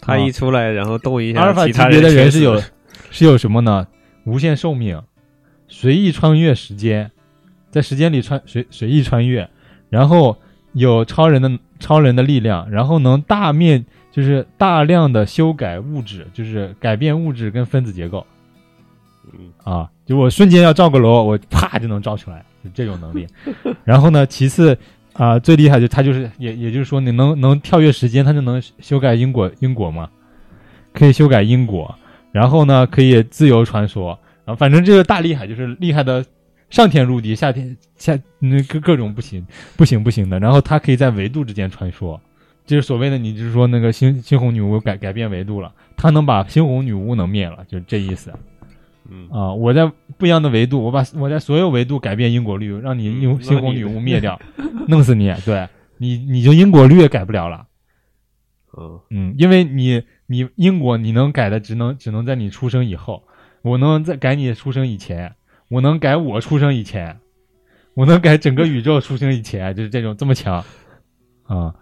他一出来，然后动一下，阿尔法其他级别的人是有死是有什么呢？无限寿命，随意穿越时间，在时间里穿随随意穿越，然后有超人的超人的力量，然后能大面就是大量的修改物质，就是改变物质跟分子结构嗯啊！就我瞬间要造个楼，我啪就能造出来，就这种能力。然后呢，其次啊、最厉害就他就是也也就是说，你能能跳跃时间，他就能修改因果因果嘛，可以修改因果。然后呢，可以自由穿梭啊，反正这个大厉害，就是厉害的上天入地，下天下那各各种不行不行不行的。然后它可以在维度之间穿梭，就是所谓的你就是说那个猩猩红女巫改改变维度了，它能把猩红女巫能灭了，就是这意思嗯啊。我在不一样的维度，我把我在所有维度改变因果律，让你嗯用猩红女巫灭掉，弄死你，对你你就因果律也改不了了。嗯嗯，因为你你因果你能改的只能只能在你出生以后，我能在改你出生以前，我能改我出生以前，我能改整个宇宙出生以前，就是这种这么强啊！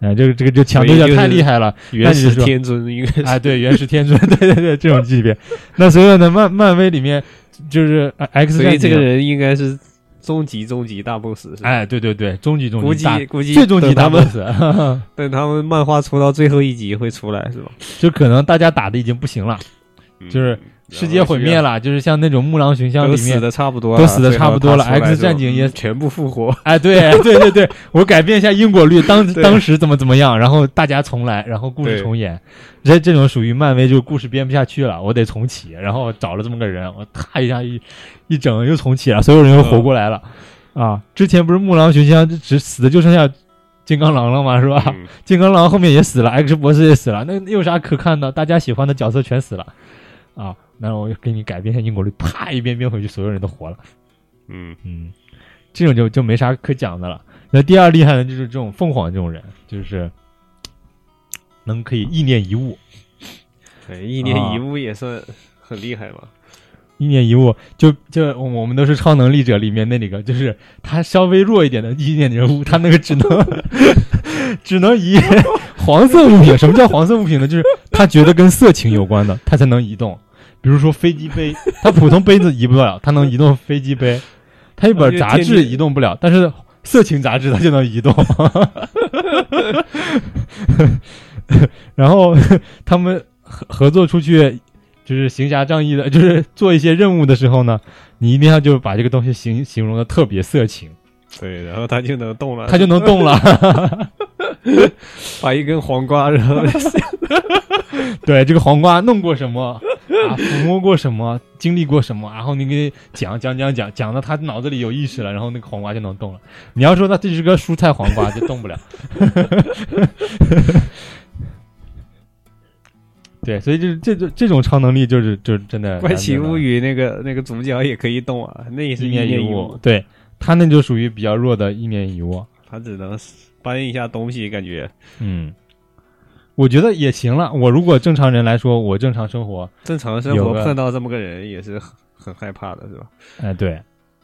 哎，这个这个这强度有点太厉害了，原始天尊应该是哎，对，原始天尊，对对对，这种级别。那所有的漫漫威里面，就是呃 X 所以这个人应该是终极终极大 boss 是吧？哎，对对对，终极终极大计估计最终极大等他们 boss，等他们漫画出到最后一集会出来是吧？就可能大家打的已经不行了，就是嗯世界毁灭，了，就是像那种木狼群像里面都死的差不多了，都死的差不多了 X 战警也全部复活。哎，对对对对，我改变一下因果律，当当时怎么怎么样，然后大家重来，然后故事重演，这这种属于漫威，就故事编不下去了，我得重启，然后找了这么个人，我咔一下一一整又重启了，所有人又活过来了，啊，之前不是木狼寻香只死的就剩下金刚狼了吗？是吧？嗯金刚狼后面也死了，X 博士也死了，那那有啥可看的？大家喜欢的角色全死了，啊，那我给你改变一下因果律，啪一遍变回去，所有人都活了。嗯嗯，这种就就没啥可讲的了。那第二厉害的就是这种凤凰这种人，就是能可以意念一物，对，意念啊一物也算很厉害嘛。意念一物就就我我们都是超能力者里面那里个，就是他稍微弱一点的意念人物，他那个只能 只能移黄色物品。什么叫黄色物品呢？就是他觉得跟色情有关的，他才能移动。比如说飞机杯，它普通杯子移不了，它能移动飞机杯。它一本杂志移动不了，但是色情杂志它就能移动。然后他们合合作出去，就是行侠仗义的，就是做一些任务的时候呢，你一定要就把这个东西形形容的特别色情，对，然后它就能动了，它就能动了。把一根黄瓜，然后对，这个黄瓜弄过什么？啊，抚摸过什么，经历过什么，然后你给讲讲讲讲讲到他脑子里有意识了，然后那个黄瓜就能动了。你要说他这是个蔬菜黄瓜，就动不了。对，所以就是这这这种超能力，就是就是真的《怪奇物语》那个那个主角也可以动啊，那也是一念一物，，对他那就属于比较弱的一念一物。他只能搬一下东西，感觉嗯，我觉得也行了。我如果正常人来说，我正常生活，正常生活碰到这么个人也是很很害怕的，是吧？哎，对，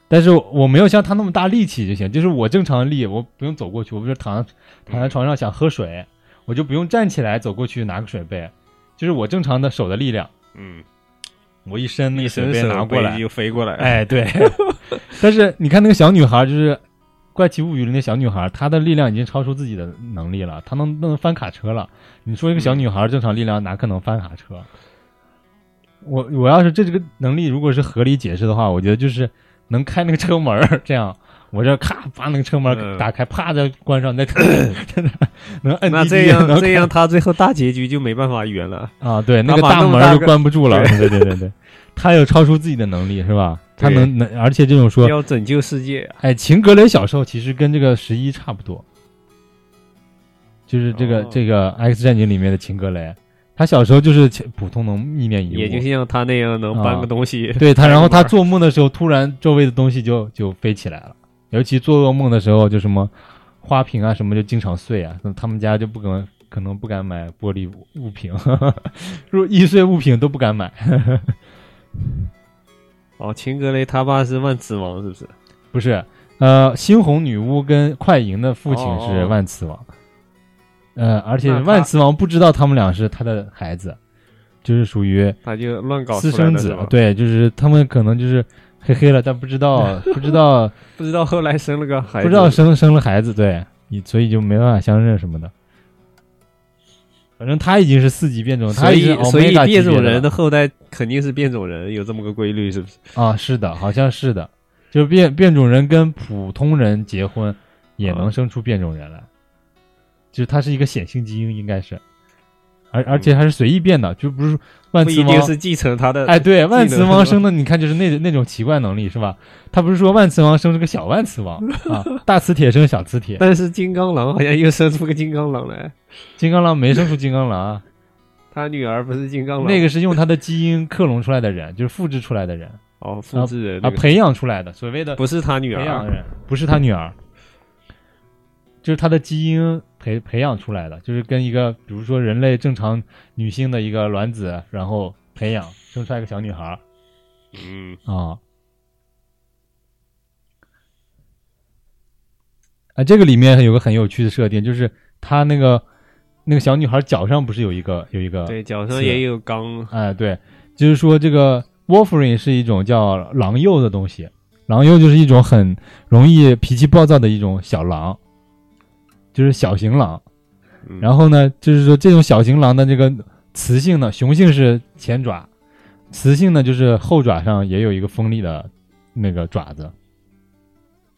但是我没有像他那么大力气就行，就是我正常力，我不用走过去，我不是躺躺在床上想喝水，我就不用站起来走过去拿个水杯，就是我正常的手的力量，嗯，我一伸那一个水杯伸手拿过来，就飞过来，，哎，对。但是你看那个小女孩，就是《怪奇物语》里那小女孩，她的力量已经超出自己的能力了，她能能翻卡车了。你说一个小女孩正常力量哪可能翻卡车？我我要是这这个能力如果是合理解释的话，我觉得就是能开那个车门儿，这样我这咔把那个车门嗯打开，啪再关上，再能 摁滴滴那这样能这样，他最后大结局就没办法圆了。啊，对，那个大门就关不住了。对对对对，他有超出自己的能力是吧？他能能，而且这种说要拯救世界。啊，哎，秦格雷小时候其实跟这个十一差不多，就是这个、哦。这个 X 战警里面的秦格雷，他小时候就是普通能意念一物，也就像他那样能搬啊个东西。对他，然后他做梦的时候，突然周围的东西就就飞起来了，尤其做噩梦的时候，就什么花瓶啊什么就经常碎啊，那他们家就不能可能不敢买玻璃物品，如易碎物品都不敢买，哦，秦格雷他爸是万磁王，是不是？不是，呃，猩红女巫跟快银的父亲是哦万磁王，呃，而且万磁王不知道他们俩是他的孩子，就是属于他就乱搞私生？子对，就是他们可能就是黑黑了，但不知道 不知道不知道后来生了个孩子，不知道生生了孩子，对，你所以就没办法相认什么的。反正他已经是四级变种，他所已经是以所以变种人的后代肯定是变种人，有这么个规律，是不是？啊，是的，好像是的，就变变种人跟普通人结婚也能啊生出变种人来，就是他是一个显性基因，应该是，而而且还是随意变的，就不是万磁王。一定是继承他的。哎，对，万磁王生的，你看就是那那种奇怪能力是吧？他不是说万磁王生是个小万磁王 啊，大磁铁生小磁铁，但是金刚狼好像又生出个金刚狼来，金刚狼没生出金刚狼啊，他女儿不是金刚狼，那个是用他的基因克隆出来的人，就是复制出来的人 哦，复制人啊，那个培养出来的，所谓的不是他女儿，培养的人，不是他女儿，就是他的基因培培养出来的，就是跟一个比如说人类正常女性的一个卵子，然后培养生出来一个小女孩儿。嗯，啊。啊，这个里面有个很有趣的设定，就是他那个那个小女孩脚上不是有一个有一个对，脚上也有钢，哎，对，就是说这个 wolfrin 是一种叫狼鼬的东西，狼鼬就是一种很容易脾气暴躁的一种小狼，就是小型狼。嗯然后呢，就是说这种小型狼的这个雌性呢，雄性是前爪，雌性呢就是后爪上也有一个锋利的那个爪子。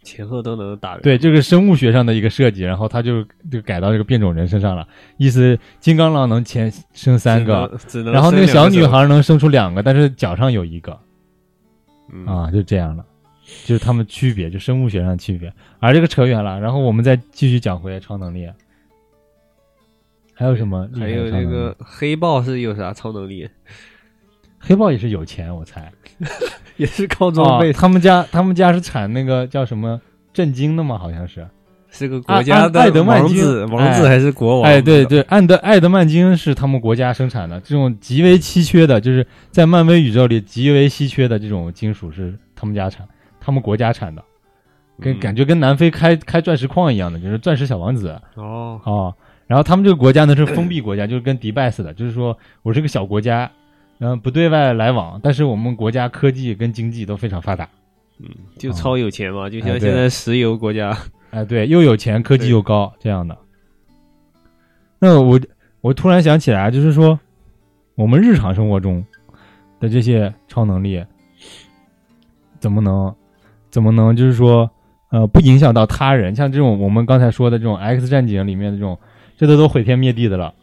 前后都能打人。对，这个生物学上的一个设计，然后它就就改到这个变种人身上了。意思金刚狼能前生三个，然后那个小女孩能生出两个，但是脚上有一个。嗯，啊，就这样了，就是他们区别，就生物学上的区别。而这个扯远了，然后我们再继续讲回超能力。还有什么还有？那个黑豹是有啥超能力？黑豹也是有钱，我猜。也是靠装哦备，他们家他们家是产那个叫什么震惊的吗？好像是。是个国家的爱德曼金王子，王子哎还是国王？哎，对对，安德艾德曼金是他们国家生产的，这种极为稀缺的，就是在漫威宇宙里极为稀缺的这种金属是他们家产，他们国家产的，跟嗯。感觉跟南非开开钻石矿一样的，就是钻石小王子。哦，哦，然后他们这个国家呢是封闭国家，就是跟迪拜似的，就是说我是个小国家，然后不对外来往，但是我们国家科技跟经济都非常发达。嗯就超有钱嘛，就像现在石油国家，哎，对，又有钱，科技又高，这样的。那我我突然想起来，就是说我们日常生活中的这些超能力，怎么能怎么能就是说呃不影响到他人？像这种我们刚才说的这种 X 战警里面的这种，这都都毁天灭地的了。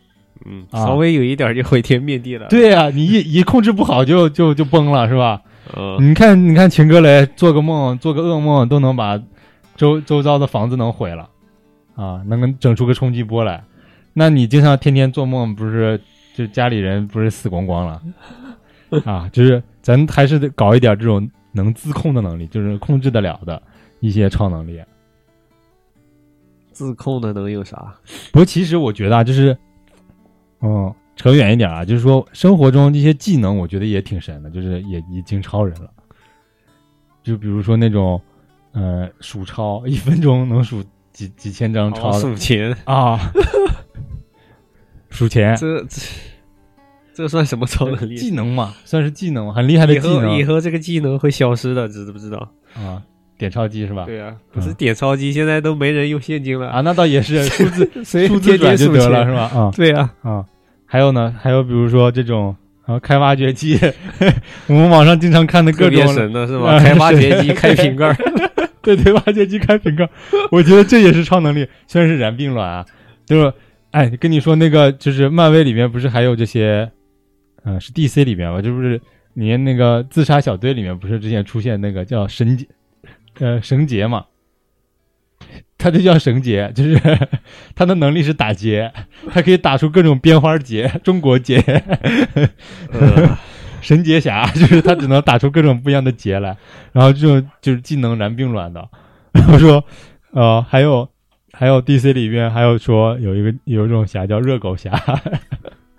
嗯，啊稍微有一点就毁天灭地了。，对呀、你一 一控制不好就就就崩了，是吧？嗯，你看，你看秦格雷做个梦，做个噩梦都能把周周遭的房子能毁了，啊，能整出个冲击波来。那你经常天天做梦，不是就家里人不是死光光了？啊，就是咱还是得搞一点这种能自控的能力，就是控制得了的一些超能力。自控的能有啥？不过其实我觉得啊，就是，嗯，扯远一点啊，就是说生活中一些技能，我觉得也挺神的，就是也已经超人了。就比如说那种，呃，数钞，一分钟能数几几千张钞哦数钱，啊，数钱，这这这算什么超能力？技能嘛，算是技能嘛，很厉害的技能以后这个技能会消失的，知不知道？啊，点钞机是吧？对啊，不是点钞机，现在都没人用现金了啊，，那倒也是 数字谁数字转就得了是吧？啊，对啊，啊，还有呢，还有比如说这种啊，开挖掘机，我们网上经常看的各种神的是开挖掘机、开瓶盖儿，对对，挖掘机开瓶盖，我觉得这也是超能力，虽然是燃并卵啊，就是哎，跟你说那个就是漫威里面不是还有这些，嗯、是 DC 里面吧，这不是连那个自杀小队里面不是之前出现那个叫神杰，呃，绳结嘛。他就叫绳结，就是 他的能力是打结，他可以打出各种编花结、中国结，呃神结侠，就是他只能打出各种不一样的结来，然后这种就是技能燃并卵的。然后说，呃，还有还有 DC 里面还有说有一个有一种侠叫热狗侠，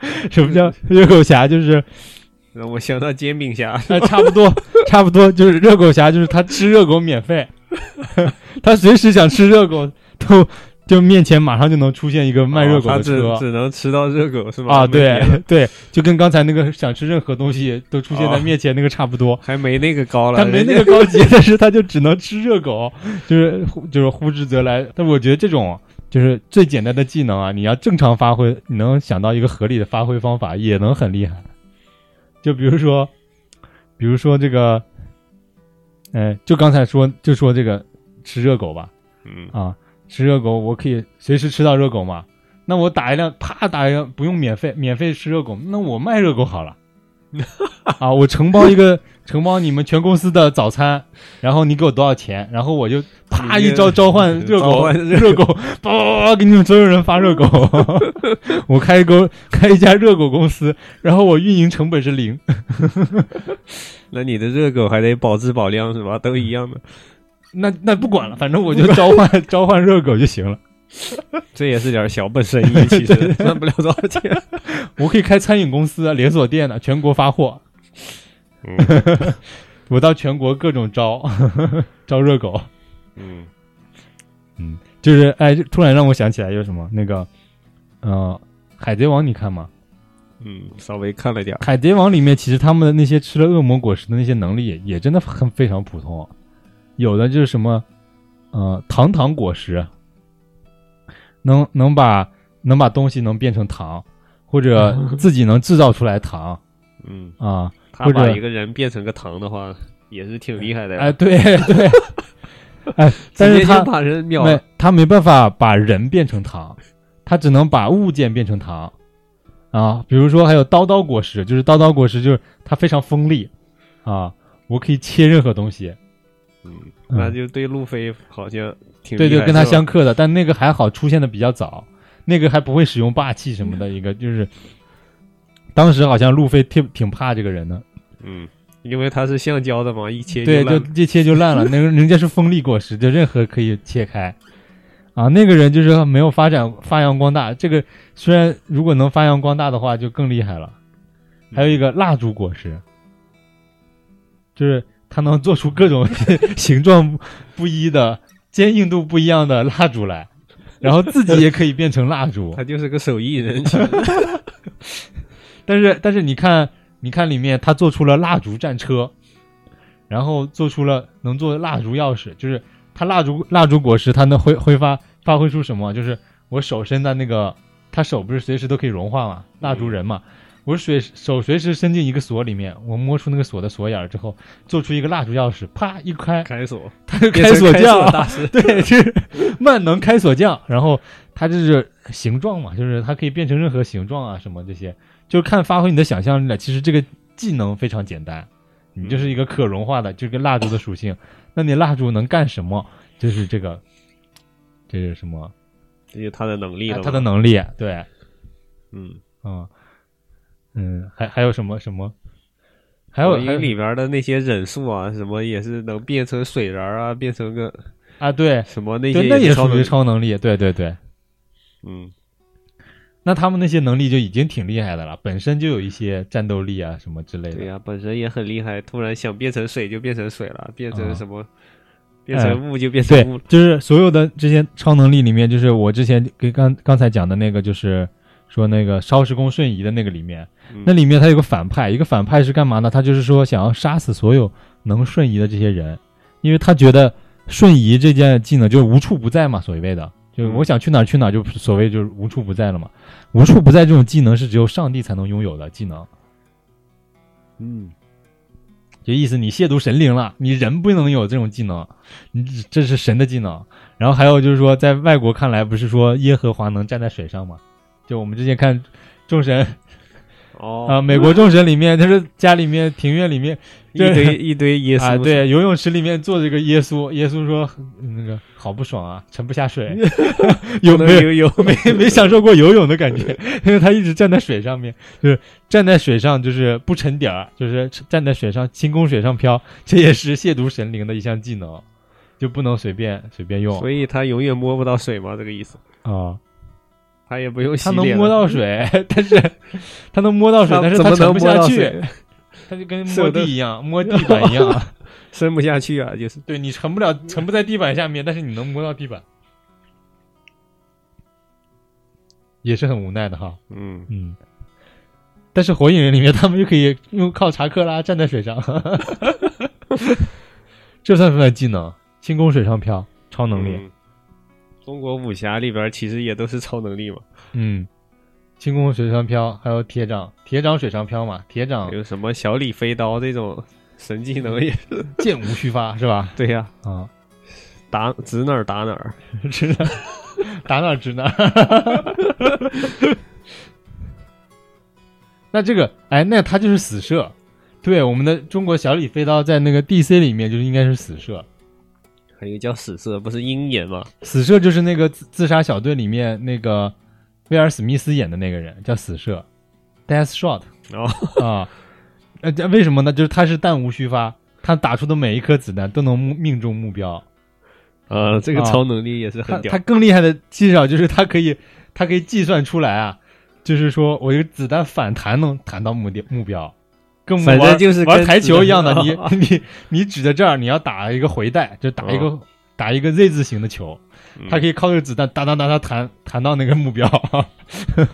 什么叫热狗侠？就是让我想到煎饼侠，呃差不多差不多就是热狗侠，就是他吃热狗免费，他随时想吃热狗都就面前马上就能出现一个卖热狗的车。只能吃到热狗是吧？啊，对，对，就跟刚才那个想吃任何东西都出现在哦面前那个差不多。还没那个高了，他没那个高级，但是他就只能吃热狗，就是呼就是呼之则来。但我觉得这种就是最简单的技能啊，你要正常发挥，你能想到一个合理的发挥方法，也能很厉害。就比如说，比如说这个，哎，就刚才说就说这个吃热狗吧，嗯，啊，吃热狗我可以随时吃到热狗嘛。那我打一辆，啪打一辆，不用免费，免费吃热狗，那我卖热狗好了。啊，我承包一个承包你们全公司的早餐，然后你给我多少钱，然后我就啪一招召唤热狗，热热狗，叭叭叭给你们所有人发热狗。我开一个开一家热狗公司，然后我运营成本是零。那你的热狗还得保质保量是吧？都一样的，那那不管了，反正我就召唤 召唤热狗就行了。这也是点小本生意，其实赚不了多少钱。我可以开餐饮公司啊，连锁店的，全国发货。嗯 我到全国各种招 招热狗，嗯。嗯，就是哎，突然让我想起来有什么那个，呃，海贼王你看吗？嗯，稍微看了点，海贼王里面其实他们的那些吃了恶魔果实的那些能力也也真的很非常普通，有的就是什么，呃，糖糖果实，能能把能把东西能变成糖，或者 自己能制造出来糖嗯，啊，他把一个人变成个糖的话，也是挺厉害的呀。哎，对 对，哎，但是他把人秒。他没办法把人变成糖，他只能把物件变成糖啊。比如说还有刀刀果实，就是刀刀果实，就是它非常锋利啊，我可以切任何东西。嗯，嗯那就对路飞好像挺对对，跟他相克的，但那个还好出现的比较早，那个还不会使用霸气什么的一个，就是当时好像路飞挺挺怕这个人的，嗯，因为它是橡胶的嘛，一切对，烂就一切就烂了。那个人家是锋利果实，就任何可以切开。啊，那个人就是没有发展发扬光大。这个虽然如果能发扬光大的话，就更厉害了。还有一个蜡烛果实，就是它能做出各种形状不一的、坚硬度不一样的蜡烛来，然后自己也可以变成蜡烛。他就是个手艺人。但是但是你看，你看里面他做出了蜡烛战车，然后做出了能做蜡烛钥匙，就是他蜡烛蜡烛果实，它能挥挥发发挥出什么？就是我手伸在那个，他手不是随时都可以融化嘛，蜡烛人嘛。我水手随时伸进一个锁里面，我摸出那个锁的锁眼儿之后，做出一个蜡烛钥匙，啪一开，开锁，他就开锁成开锁匠，大师。对，是万能开锁匠。然后他就是形状嘛，就是它可以变成任何形状啊，什么这些，就是看发挥你的想象力了。其实这个技能非常简单，你就是一个可融化的，就是个蜡烛的属性。那你蜡烛能干什么？就是这个，这是什么？这就是他的能力了嘛。哎它的能力，对，嗯，嗯嗯，还还有什么什么？还有还有里边的那些忍术啊，什么也是能变成水人啊，变成个啊，对什么那些对，那也属于。超能力，对对对。嗯，那他们那些能力就已经挺厉害的了，本身就有一些战斗力啊什么之类的。对呀、本身也很厉害，突然想变成水就变成水了，变成啊什么，变成雾就变成雾对，就是所有的这些超能力里面，就是我之前给刚刚才讲的那个，就是说那个烧时空瞬移的那个里面，嗯那里面他有个反派，一个反派是干嘛呢？他就是说想要杀死所有能瞬移的这些人，因为他觉得瞬移这件技能就是无处不在嘛，所谓的。就我想去哪儿去哪儿，就所谓就是无处不在了嘛。无处不在这种技能是只有上帝才能拥有的技能，嗯，就意思你亵渎神灵了，你人不能有这种技能，你这是神的技能。然后还有就是说，在外国看来，不是说耶和华能站在水上吗？就我们之前看众神哦。啊、美国众神里面，他是家里面庭院里面 一堆一堆耶稣啊，对，游泳池里面坐着个耶稣，耶稣说嗯那个好不爽啊，沉不下水，有不没有能游，没没享受过游泳的感觉，因为他一直站在水上面，就是站在水上就是不沉底儿，就是站在水上轻功水上漂，这也是亵渎神灵的一项技能，就不能随便随便用。所以他永远摸不到水吗？这个意思，啊。他也不用洗他脸了。能摸到水，但是他能摸到水，但是怎么沉不下去。他就跟 摸地一样，摸地板一样。伸不下去啊，就是。对你沉不了，沉不在地板下面，但是你能摸到地板，也是很无奈的哈。嗯，嗯，但是火影人里面他们就可以用靠查克拉站在水上，这算不算技能？轻功水上漂，超能力。嗯中国武侠里边其实也都是超能力嘛，嗯，轻功水上漂，还有铁掌，铁掌水上漂嘛，铁掌有什么小李飞刀这种神技能也是，剑无虚发是吧？对呀、啊，打指哪儿打哪儿，指 哪打哪儿指哪儿。那这个，哎，那他就是死射。对，我们的中国小李飞刀在那个 DC 里面就是应该是死射，还有个叫死射，不是鹰眼吗？死射就是那个自自杀小队里面那个威尔史密斯演的那个人叫死射，Death Shot 哦，啊。呃，这为什么呢？就是他是弹无虚发，他打出的每一颗子弹都能命中目标。呃，这个啊超能力也是很屌他他，更厉害的技巧就是他可以他可以计算出来啊，就是说我一个子弹反弹能弹到目的目标，跟反正玩就是跟玩台球一样的，你你你指着这儿，你要打一个回带，就打一个、打一个 Z 字形的球，嗯他可以靠这个子弹哒哒哒哒弹弹到那个目标，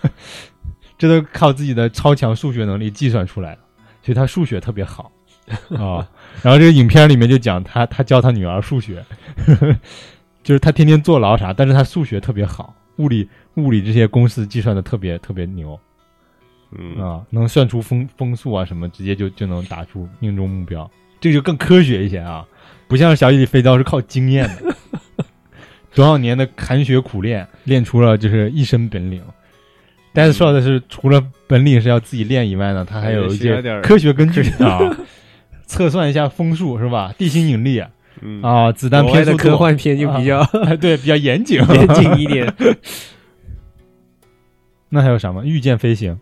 这都靠自己的超强数学能力计算出来的，所以他数学特别好 啊。然后这个影片里面就讲他他教他女儿数学，就是他天天坐牢啥，但是他数学特别好，物理物理这些公式计算的特别特别牛嗯，啊，能算出风风速啊什么，直接就就能打出命中目标，这个就更科学一些啊，不像小李飞刀是靠经验的，多少年的寒血苦练练出了就是一身本领。Death Shot 是除了本领是要自己练以外呢，他还有一些科学根据啊，测算一下风速是吧？地心引力嗯，啊，子弹国外的偏速度科幻片就比较哎，对，比较严谨。严谨一点。那还有什么？御剑飞行，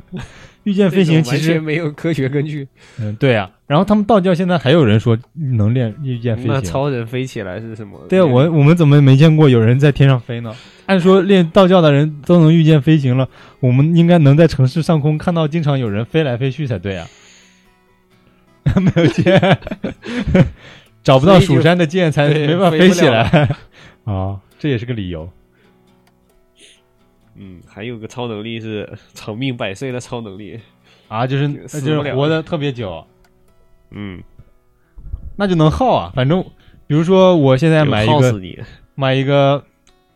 御剑飞行其实，没有科学根据。嗯，对啊。然后他们道教现在还有人说能练御剑飞行那。超人飞起来是什么？对啊，我我们怎么没见过有人在天上飞呢？按说练道教的人都能御剑飞行了，我们应该能在城市上空看到经常有人飞来飞去才对啊。没有剑，找不到蜀山的剑才没办法飞起来啊，这也是个理由。嗯，还有个超能力是 长命百岁的超能力。啊，就是这个死就是活得特别久，嗯，那就能耗啊。反正比如说我现在买一个。买一个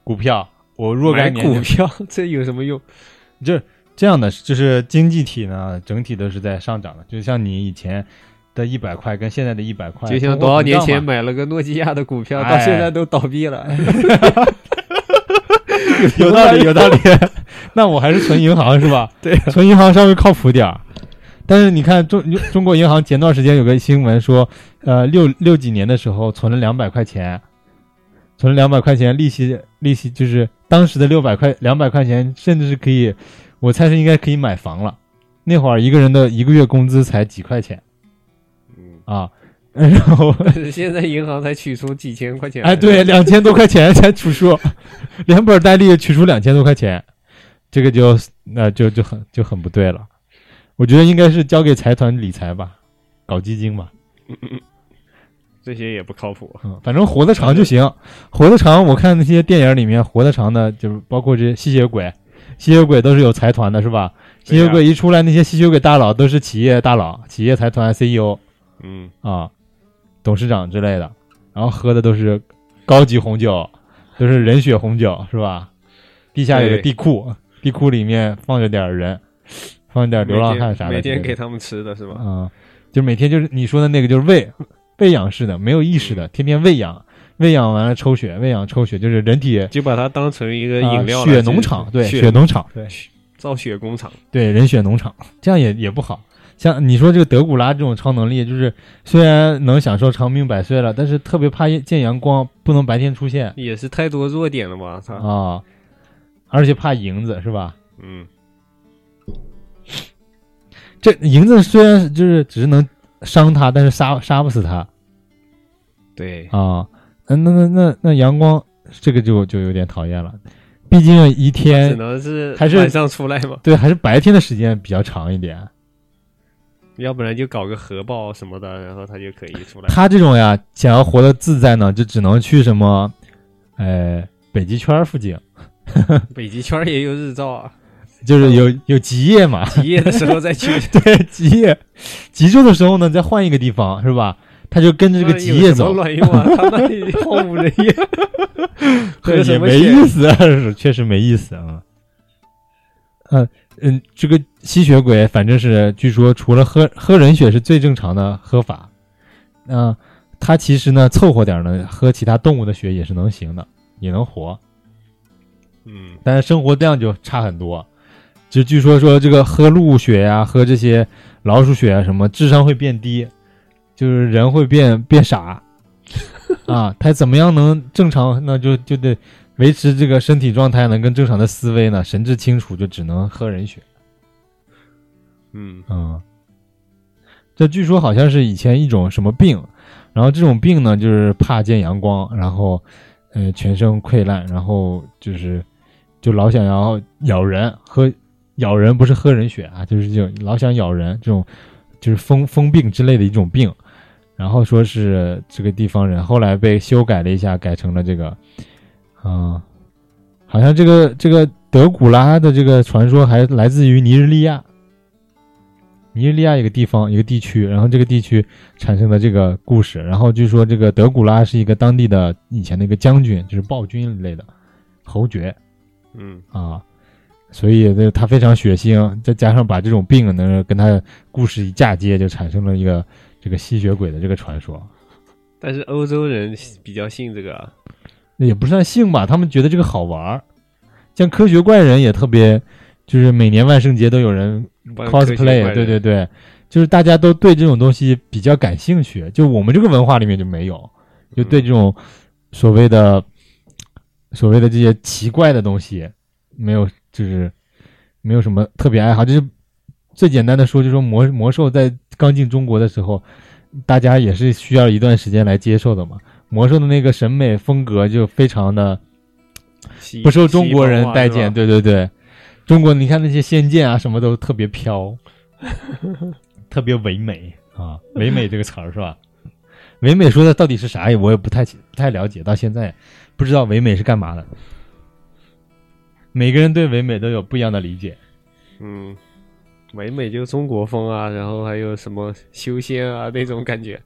股票，我若干年股票这有什么用？就是这样的，就是经济体呢整体都是在上涨的，就像你以前的一百块跟现在的一百块，就像多少年前买了个诺基亚的股票，哎到现在都倒闭了。有道理，有道理。那我还是存银行是吧？对，存银行稍微靠谱点儿。但是你看中中国银行前段时间有个新闻说，呃，六六几年的时候存了两百块钱，存了两百块钱，利息利息就是当时的六百块两百块钱，甚至是可以，我猜是应该可以买房了。那会儿一个人的一个月工资才几块钱嗯，啊，然后 现在银行才取出几千块钱，哎，对，，两千多块钱才取出，连本带利取出两千多块钱，这个就那就就很就很不对了。我觉得应该是交给财团理财吧，搞基金吧，这些也不靠谱。嗯，反正活得长就行，活得长。我看那些电影里面活得长的，就是包括这些吸血鬼，吸血鬼都是有财团的，是吧？吸血鬼一出来，那些吸血鬼大佬都是企业大佬、企业财团 CEO 嗯，啊、董事长之类的，然后喝的都是高级红酒，都是人血红酒，是吧？地下有个地库，地库里面放着点人，放着点流浪汉啥的每天给他们吃的是吧？啊、就每天就是你说的那个，就是喂 喂养式的，没有意识的，天天喂养，喂养完了抽血，喂养抽血，就是人体就把它当成一个啊饮料了、血农场，对，血血农场，对造血工厂。对，人血农场，这样也也不好。像你说这个德古拉这种超能力，就是虽然能享受长命百岁了，但是特别怕见阳光，不能白天出现也是太多弱点了吧？操，啊，而且怕银子是吧？嗯，这银子虽然就是只是能伤他，但是杀杀不死他。对，啊，那那那那那阳光这个就就有点讨厌了，毕竟一天只能是还是晚上出来嘛，对还是白天的时间比较长一点。要不然就搞个核爆什么的，然后他就可以出来。他这种呀，想要活得自在呢，就只能去什么，呃，北极圈附近，北极圈也有日照啊，就是有有极夜嘛，极夜的时候再去。对，极夜，极昼的时候呢，再换一个地方是吧？他就跟着这个极夜走，卵用啊？他那里荒无人烟，没意思，是确实没意思啊。嗯嗯，这个吸血鬼反正是据说除了喝喝人血是最正常的喝法，那、他其实呢凑合点呢，喝其他动物的血也是能行的，也能活，嗯，但是生活量就差很多。就据说说这个喝鹿血呀、喝这些老鼠血啊什么，智商会变低，就是人会变变傻 啊。他怎么样能正常？那就就得维持这个身体状态能，跟正常的思维呢，神志清楚，就只能喝人血。嗯，嗯，这据说好像是以前一种什么病，然后这种病呢，就是怕见阳光，然后呃全身溃烂，然后就是就老想要咬人，喝咬人不是喝人血啊，就是这种老想咬人这种就是疯疯病之类的一种病，然后说是这个地方人，后来被修改了一下，改成了这个，嗯、好像这个这个德古拉的这个传说还来自于尼日利亚。尼日利亚一个地方一个地区，然后这个地区产生的这个故事，然后据说这个德古拉是一个当地的以前的一个将军，就是暴君一类的侯爵。嗯，啊，所以这他非常血腥，再加上把这种病呢跟他故事一嫁接，就产生了一个这个吸血鬼的这个传说。但是欧洲人比较信这个也不算信吧，他们觉得这个好玩儿，像科学怪人也特别，就是每年万圣节都有人 cosplay，对对对，就是大家都对这种东西比较感兴趣，就我们这个文化里面就没有，就对这种所谓的、所谓的这些奇怪的东西，没有就是没有什么特别爱好，就是最简单的说，就是说魔魔兽在刚进中国的时候，大家也是需要一段时间来接受的嘛。魔兽的那个审美风格就非常的不受中国人待见，对对对，中国你看那些仙剑啊，什么都特别飘，特别唯美啊，唯美这个词儿是吧？唯美说的到底是啥呀？我也不太不太了解，到现在不知道唯美是干嘛的。每个人对唯美都有不一样的理解。嗯，唯美就中国风啊，然后还有什么修仙啊那种感觉，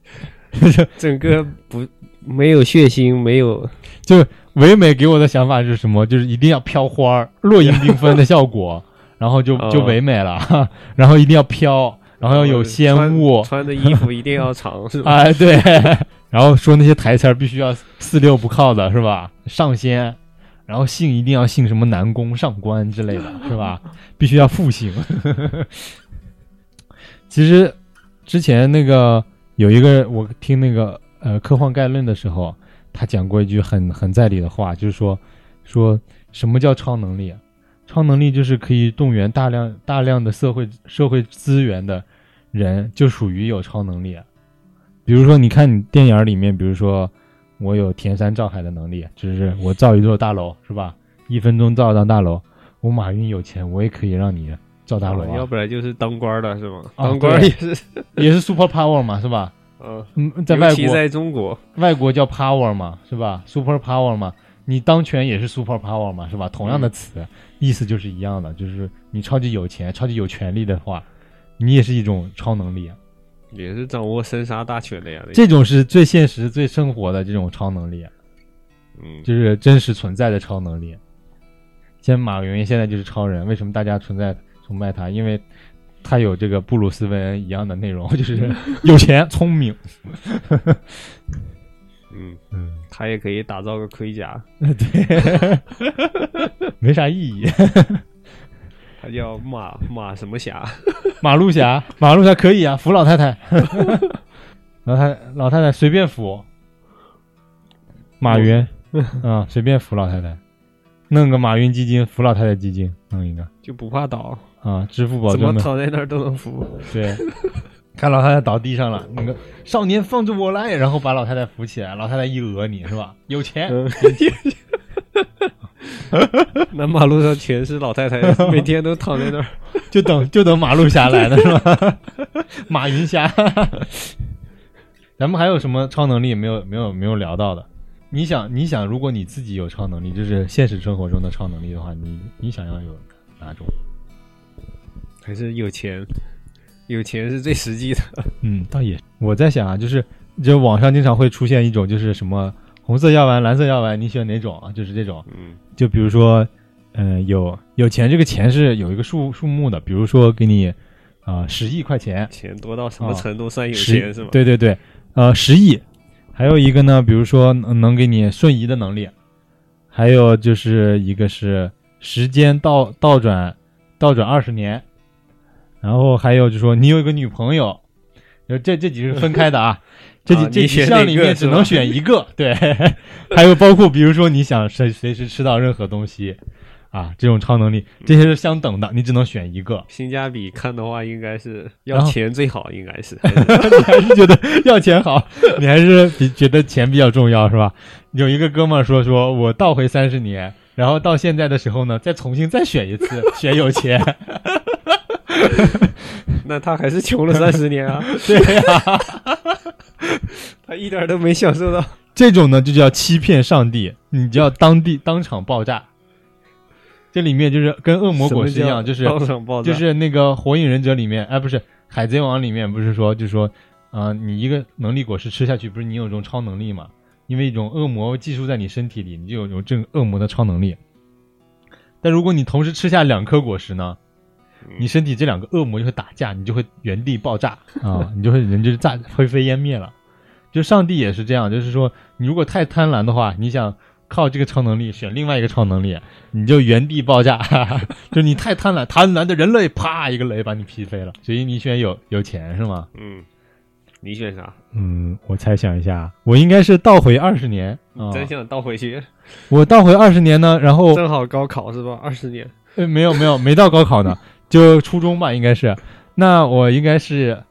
整个不没有血腥，没有唯美给我的想法是什么？就是一定要飘花儿，落英缤纷的效果，然后就就哦唯美了。然后一定要飘，然后要有仙雾，穿的衣服一定要长，是吧？哎，对，然后说那些台词儿必须要四六不靠的是吧？上仙，然后姓一定要姓什么南宫上官之类的，是吧？必须要复姓。其实之前那个有一个我听那个呃科幻概论的时候，他讲过一句很很在理的话，就是说说什么叫超能力啊？超能力就是可以动员大量大量的社会社会资源的人，就属于有超能力啊。比如说，你看你电影里面，比如说我有填山造海的能力，就是我造一座大楼，是吧？一分钟造一幢大楼。我马云有钱，我也可以让你造大楼、啊，要不然就是当官的是吗？啊当官也是，也是 super power 嘛，是吧？嗯，嗯，在外国，在中国，外国叫 power 嘛，是吧？super power 嘛，你当权也是 super power 嘛，是吧？同样的词，意思就是一样的，就是你超级有钱、超级有权利的话，你也是一种超能力啊。也是掌握生杀大权的呀。这种是最现实、最生活的这种超能力，嗯，就是真实存在的超能力。像马云现在就是超人，为什么大家存在崇拜他？因为他有这个布鲁斯韦恩一样的内容，就是有钱、聪明。嗯，嗯，他也可以打造个盔甲，对，没啥意义。他叫马马什么侠，马路侠，马路侠可以啊，扶老太太，老太老太太随便扶。马云，啊，随便扶老太太，弄个马云基金扶老太太基金，弄一个。就不怕倒，啊，支付宝怎么躺在那儿都能扶。对，看老太太倒地上了，那个少年放着我来，然后把老太太扶起来，老太太一讹你是吧？有钱，嗯 那马路上全是老太太，每天都躺在那儿。就等就等马路侠来的是吧？马云侠，咱们还有什么超能力没有没有没有聊到的？你想你想，如果你自己有超能力，就是现实生活中的超能力的话，你你想要有哪种？还是有钱，有钱是最实际的。嗯，倒也，我在想啊，就是就网上经常会出现一种就是什么红色药丸、蓝色药丸，你选哪种啊？就是这种，嗯就比如说，呃，有有钱，这个钱是有一个数数目的，比如说给你啊十、亿块钱，钱多到什么啊程度算有十钱是吗？，对对对，呃，十亿。还有一个呢，比如说能能给你瞬移的能力，还有就是一个是时间倒倒转倒转二十年，然后还有就说你有一个女朋友，就这这几个是分开的啊。这几、啊这几项里面只能选一个，对。还有包括比如说你想随随时吃到任何东西，啊，这种超能力，这些是相等的，你只能选一个。性价比看的话，应该是要钱最好，应该是。你还是觉得要钱好，你还是比觉得钱比较重要是吧？有一个哥们儿说，说我倒回三十年，然后到现在的时候呢，再重新再选一次，选有钱。那他还是穷了三十年啊，对呀、他一点都没享受到。这种呢就叫欺骗上帝，你就要当地当场爆炸。这里面就是跟恶魔果实一样，就是当场爆炸，就是那个火影忍者里面，哎，不是海贼王里面不是说，就是说，啊、你一个能力果实吃下去，不是你有一种超能力嘛？因为一种恶魔寄宿在你身体里，你就有有这种恶魔的超能力。但如果你同时吃下两颗果实呢，你身体这两个恶魔就会打架，你就会原地爆炸啊，你就会人就炸灰飞烟灭了。就上帝也是这样，就是说，你如果太贪婪的话，你想靠这个超能力选另外一个超能力，你就原地爆炸，哈 哈就你太贪婪，贪婪的人类，啪一个雷把你劈飞了。所以你选有有钱是吗？嗯，你选啥？嗯，我猜想一下，我应该是倒回二十年啊、真想倒回去，我倒回二十年呢，然后正好高考是吧？二十年，呃没有没有没到高考呢，就初中吧，应该是。那我应该是，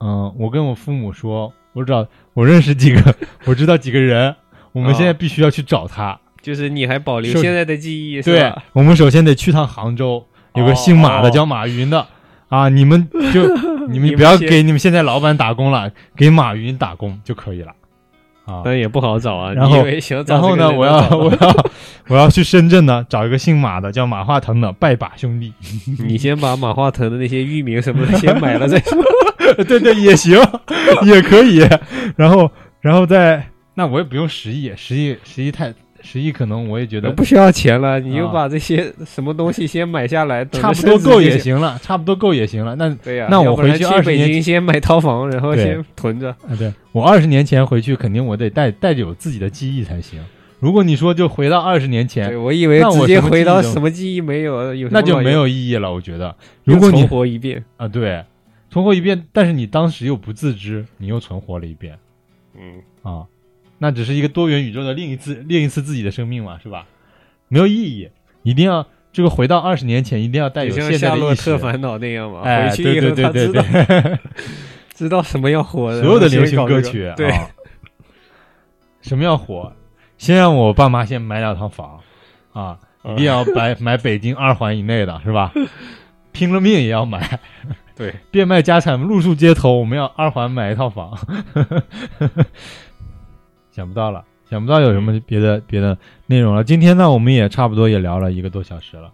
嗯，我跟我父母说，我知道我认识几个，我知道几个人，我们啊现在必须要去找他。就是你还保留是现在的记忆是对吧？，我们首先得去趟杭州，有个姓马的哦叫马云的。啊！你们就 你们不要给你们现在老板打工了，给马云打工就可以了。啊，但也不好找啊。然后你以为想找然后呢，我要我要我要去深圳呢，找一个姓马的叫马化腾的拜把兄弟。你先把马化腾的那些域名什么的先买了再说。对对，也行，也可以。然后，然后再，那我也不用十亿，十亿，十亿太，十亿可能我也觉得不需要钱了，你就啊把这些什么东西先买下来，差不多够。也行了，差不多够也行了。那对呀、那我回去二十年北京先买套房，然后先囤着。啊，对我二十年前回去，肯定我得带带着有自己的记忆才行。如果你说就回到二十年对，前，我以为直接回到什么记忆没有，有那就没有意义了。我觉得，如果你又重活一遍，啊，对，存活一遍，但是你当时又不自知，你又存活了一遍嗯，啊，那只是一个多元宇宙的另一次另一次自己的生命嘛，是吧？没有意义，一定要这个回到二十年前，一定要带有现在的意夏洛特识。烦恼那样嘛，哎，回去对以后对对对他知道对，知道什么要火的，所有的流行歌曲这个对，什么要火？先让我爸妈先买两套房啊，一定要买买北京二环以内的，是吧？拼了命也要买，对，变卖家产，露宿街头，我们要二环买一套房。想不到了，想不到有什么别的别的内容了。今天呢，我们也差不多也聊了一个多小时了。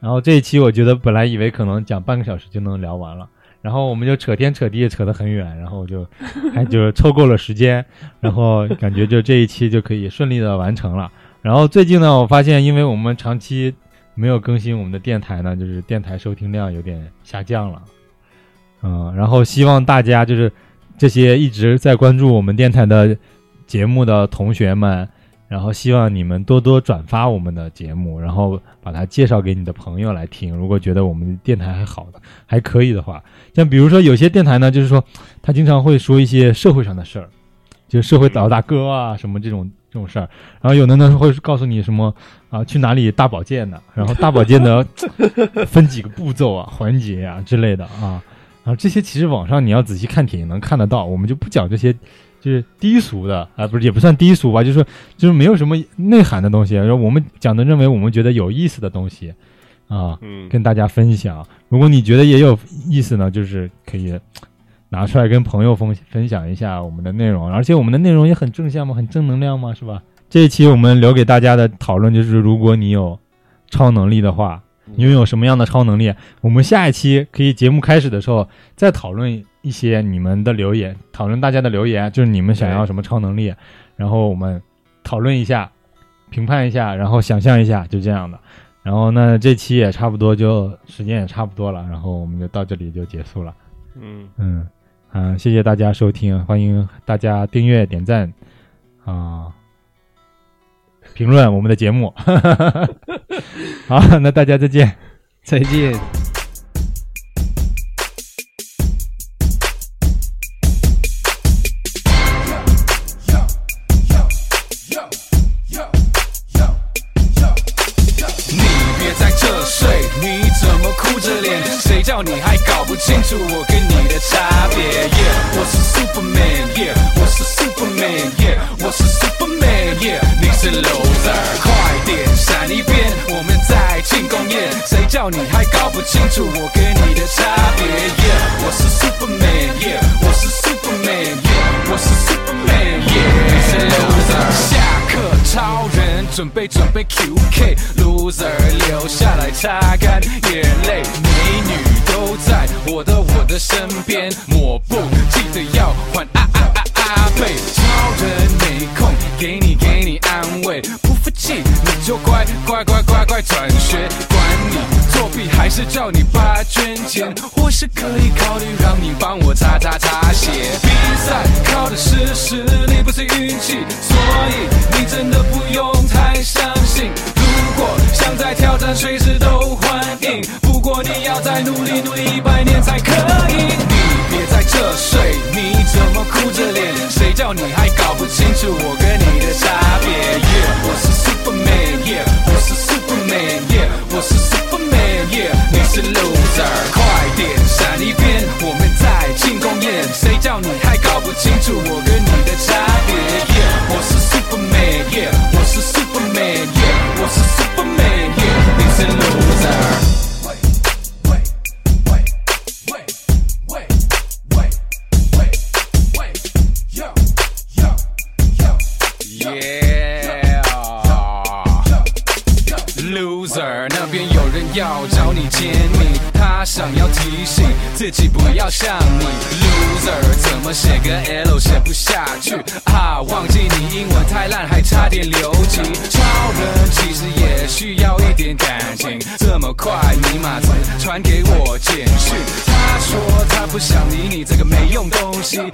然后这一期我觉得本来以为可能讲半个小时就能聊完了，然后我们就扯天扯地扯得很远，然后就 还就是凑够了时间，然后感觉就这一期就可以顺利的完成了。然后最近呢，我发现因为我们长期没有更新我们的电台呢，就是电台收听量有点下降了。嗯，然后希望大家就是这些一直在关注我们电台的节目的同学们，然后希望你们多多转发我们的节目，然后把它介绍给你的朋友来听。如果觉得我们电台还好的还可以的话，像比如说有些电台呢，就是说他经常会说一些社会上的事儿，就社会老大哥啊什么这种这种事儿。然后有的呢会告诉你什么啊去哪里大保健的，然后大保健的 分几个步骤啊环节啊之类的啊。啊，这些其实网上你要仔细看帖也能看得到，我们就不讲这些，就是低俗的啊，不是也不算低俗吧，就是说就是没有什么内涵的东西，然后我们讲的认为我们觉得有意思的东西啊，嗯，跟大家分享。如果你觉得也有意思呢，就是可以拿出来跟朋友分分享一下我们的内容，而且我们的内容也很正向嘛，很正能量嘛，是吧？这一期我们留给大家的讨论就是，如果你有超能力的话，你拥有什么样的超能力？我们下一期可以节目开始的时候再讨论一些你们的留言，讨论大家的留言，就是你们想要什么超能力，然后我们讨论一下，评判一下，然后想象一下，就这样的。然后那，这期也差不多就时间也差不多了，然后我们就到这里就结束了。嗯，嗯，啊，谢谢大家收听，欢迎大家订阅、点赞啊，评论我们的节目。好，那大家再见。再见。“你还搞不清楚我跟你的差别？Yeah，我是 Superman，Yeah，我是 Superman，Yeah，我是 Superman，Yeah，你是 loser，快点闪一边，我们在庆功宴。谁叫你还搞不清楚我跟你的差别？Yeah，我是 Superman，Yeah，我是 Superman，Yeah，我是 Superman，Yeah，你是 loser。下课，超人准备准备 QK，loser 留下来擦干眼泪，美女都在我的我的身边，抹布记得要还啊啊啊啊贝，超人没空给你给你安慰，不服气你就乖乖乖乖乖转学，管你作弊还是叫你爸捐钱，或是可以考虑让你帮我擦擦擦鞋。比赛靠的是实力，不是运气，用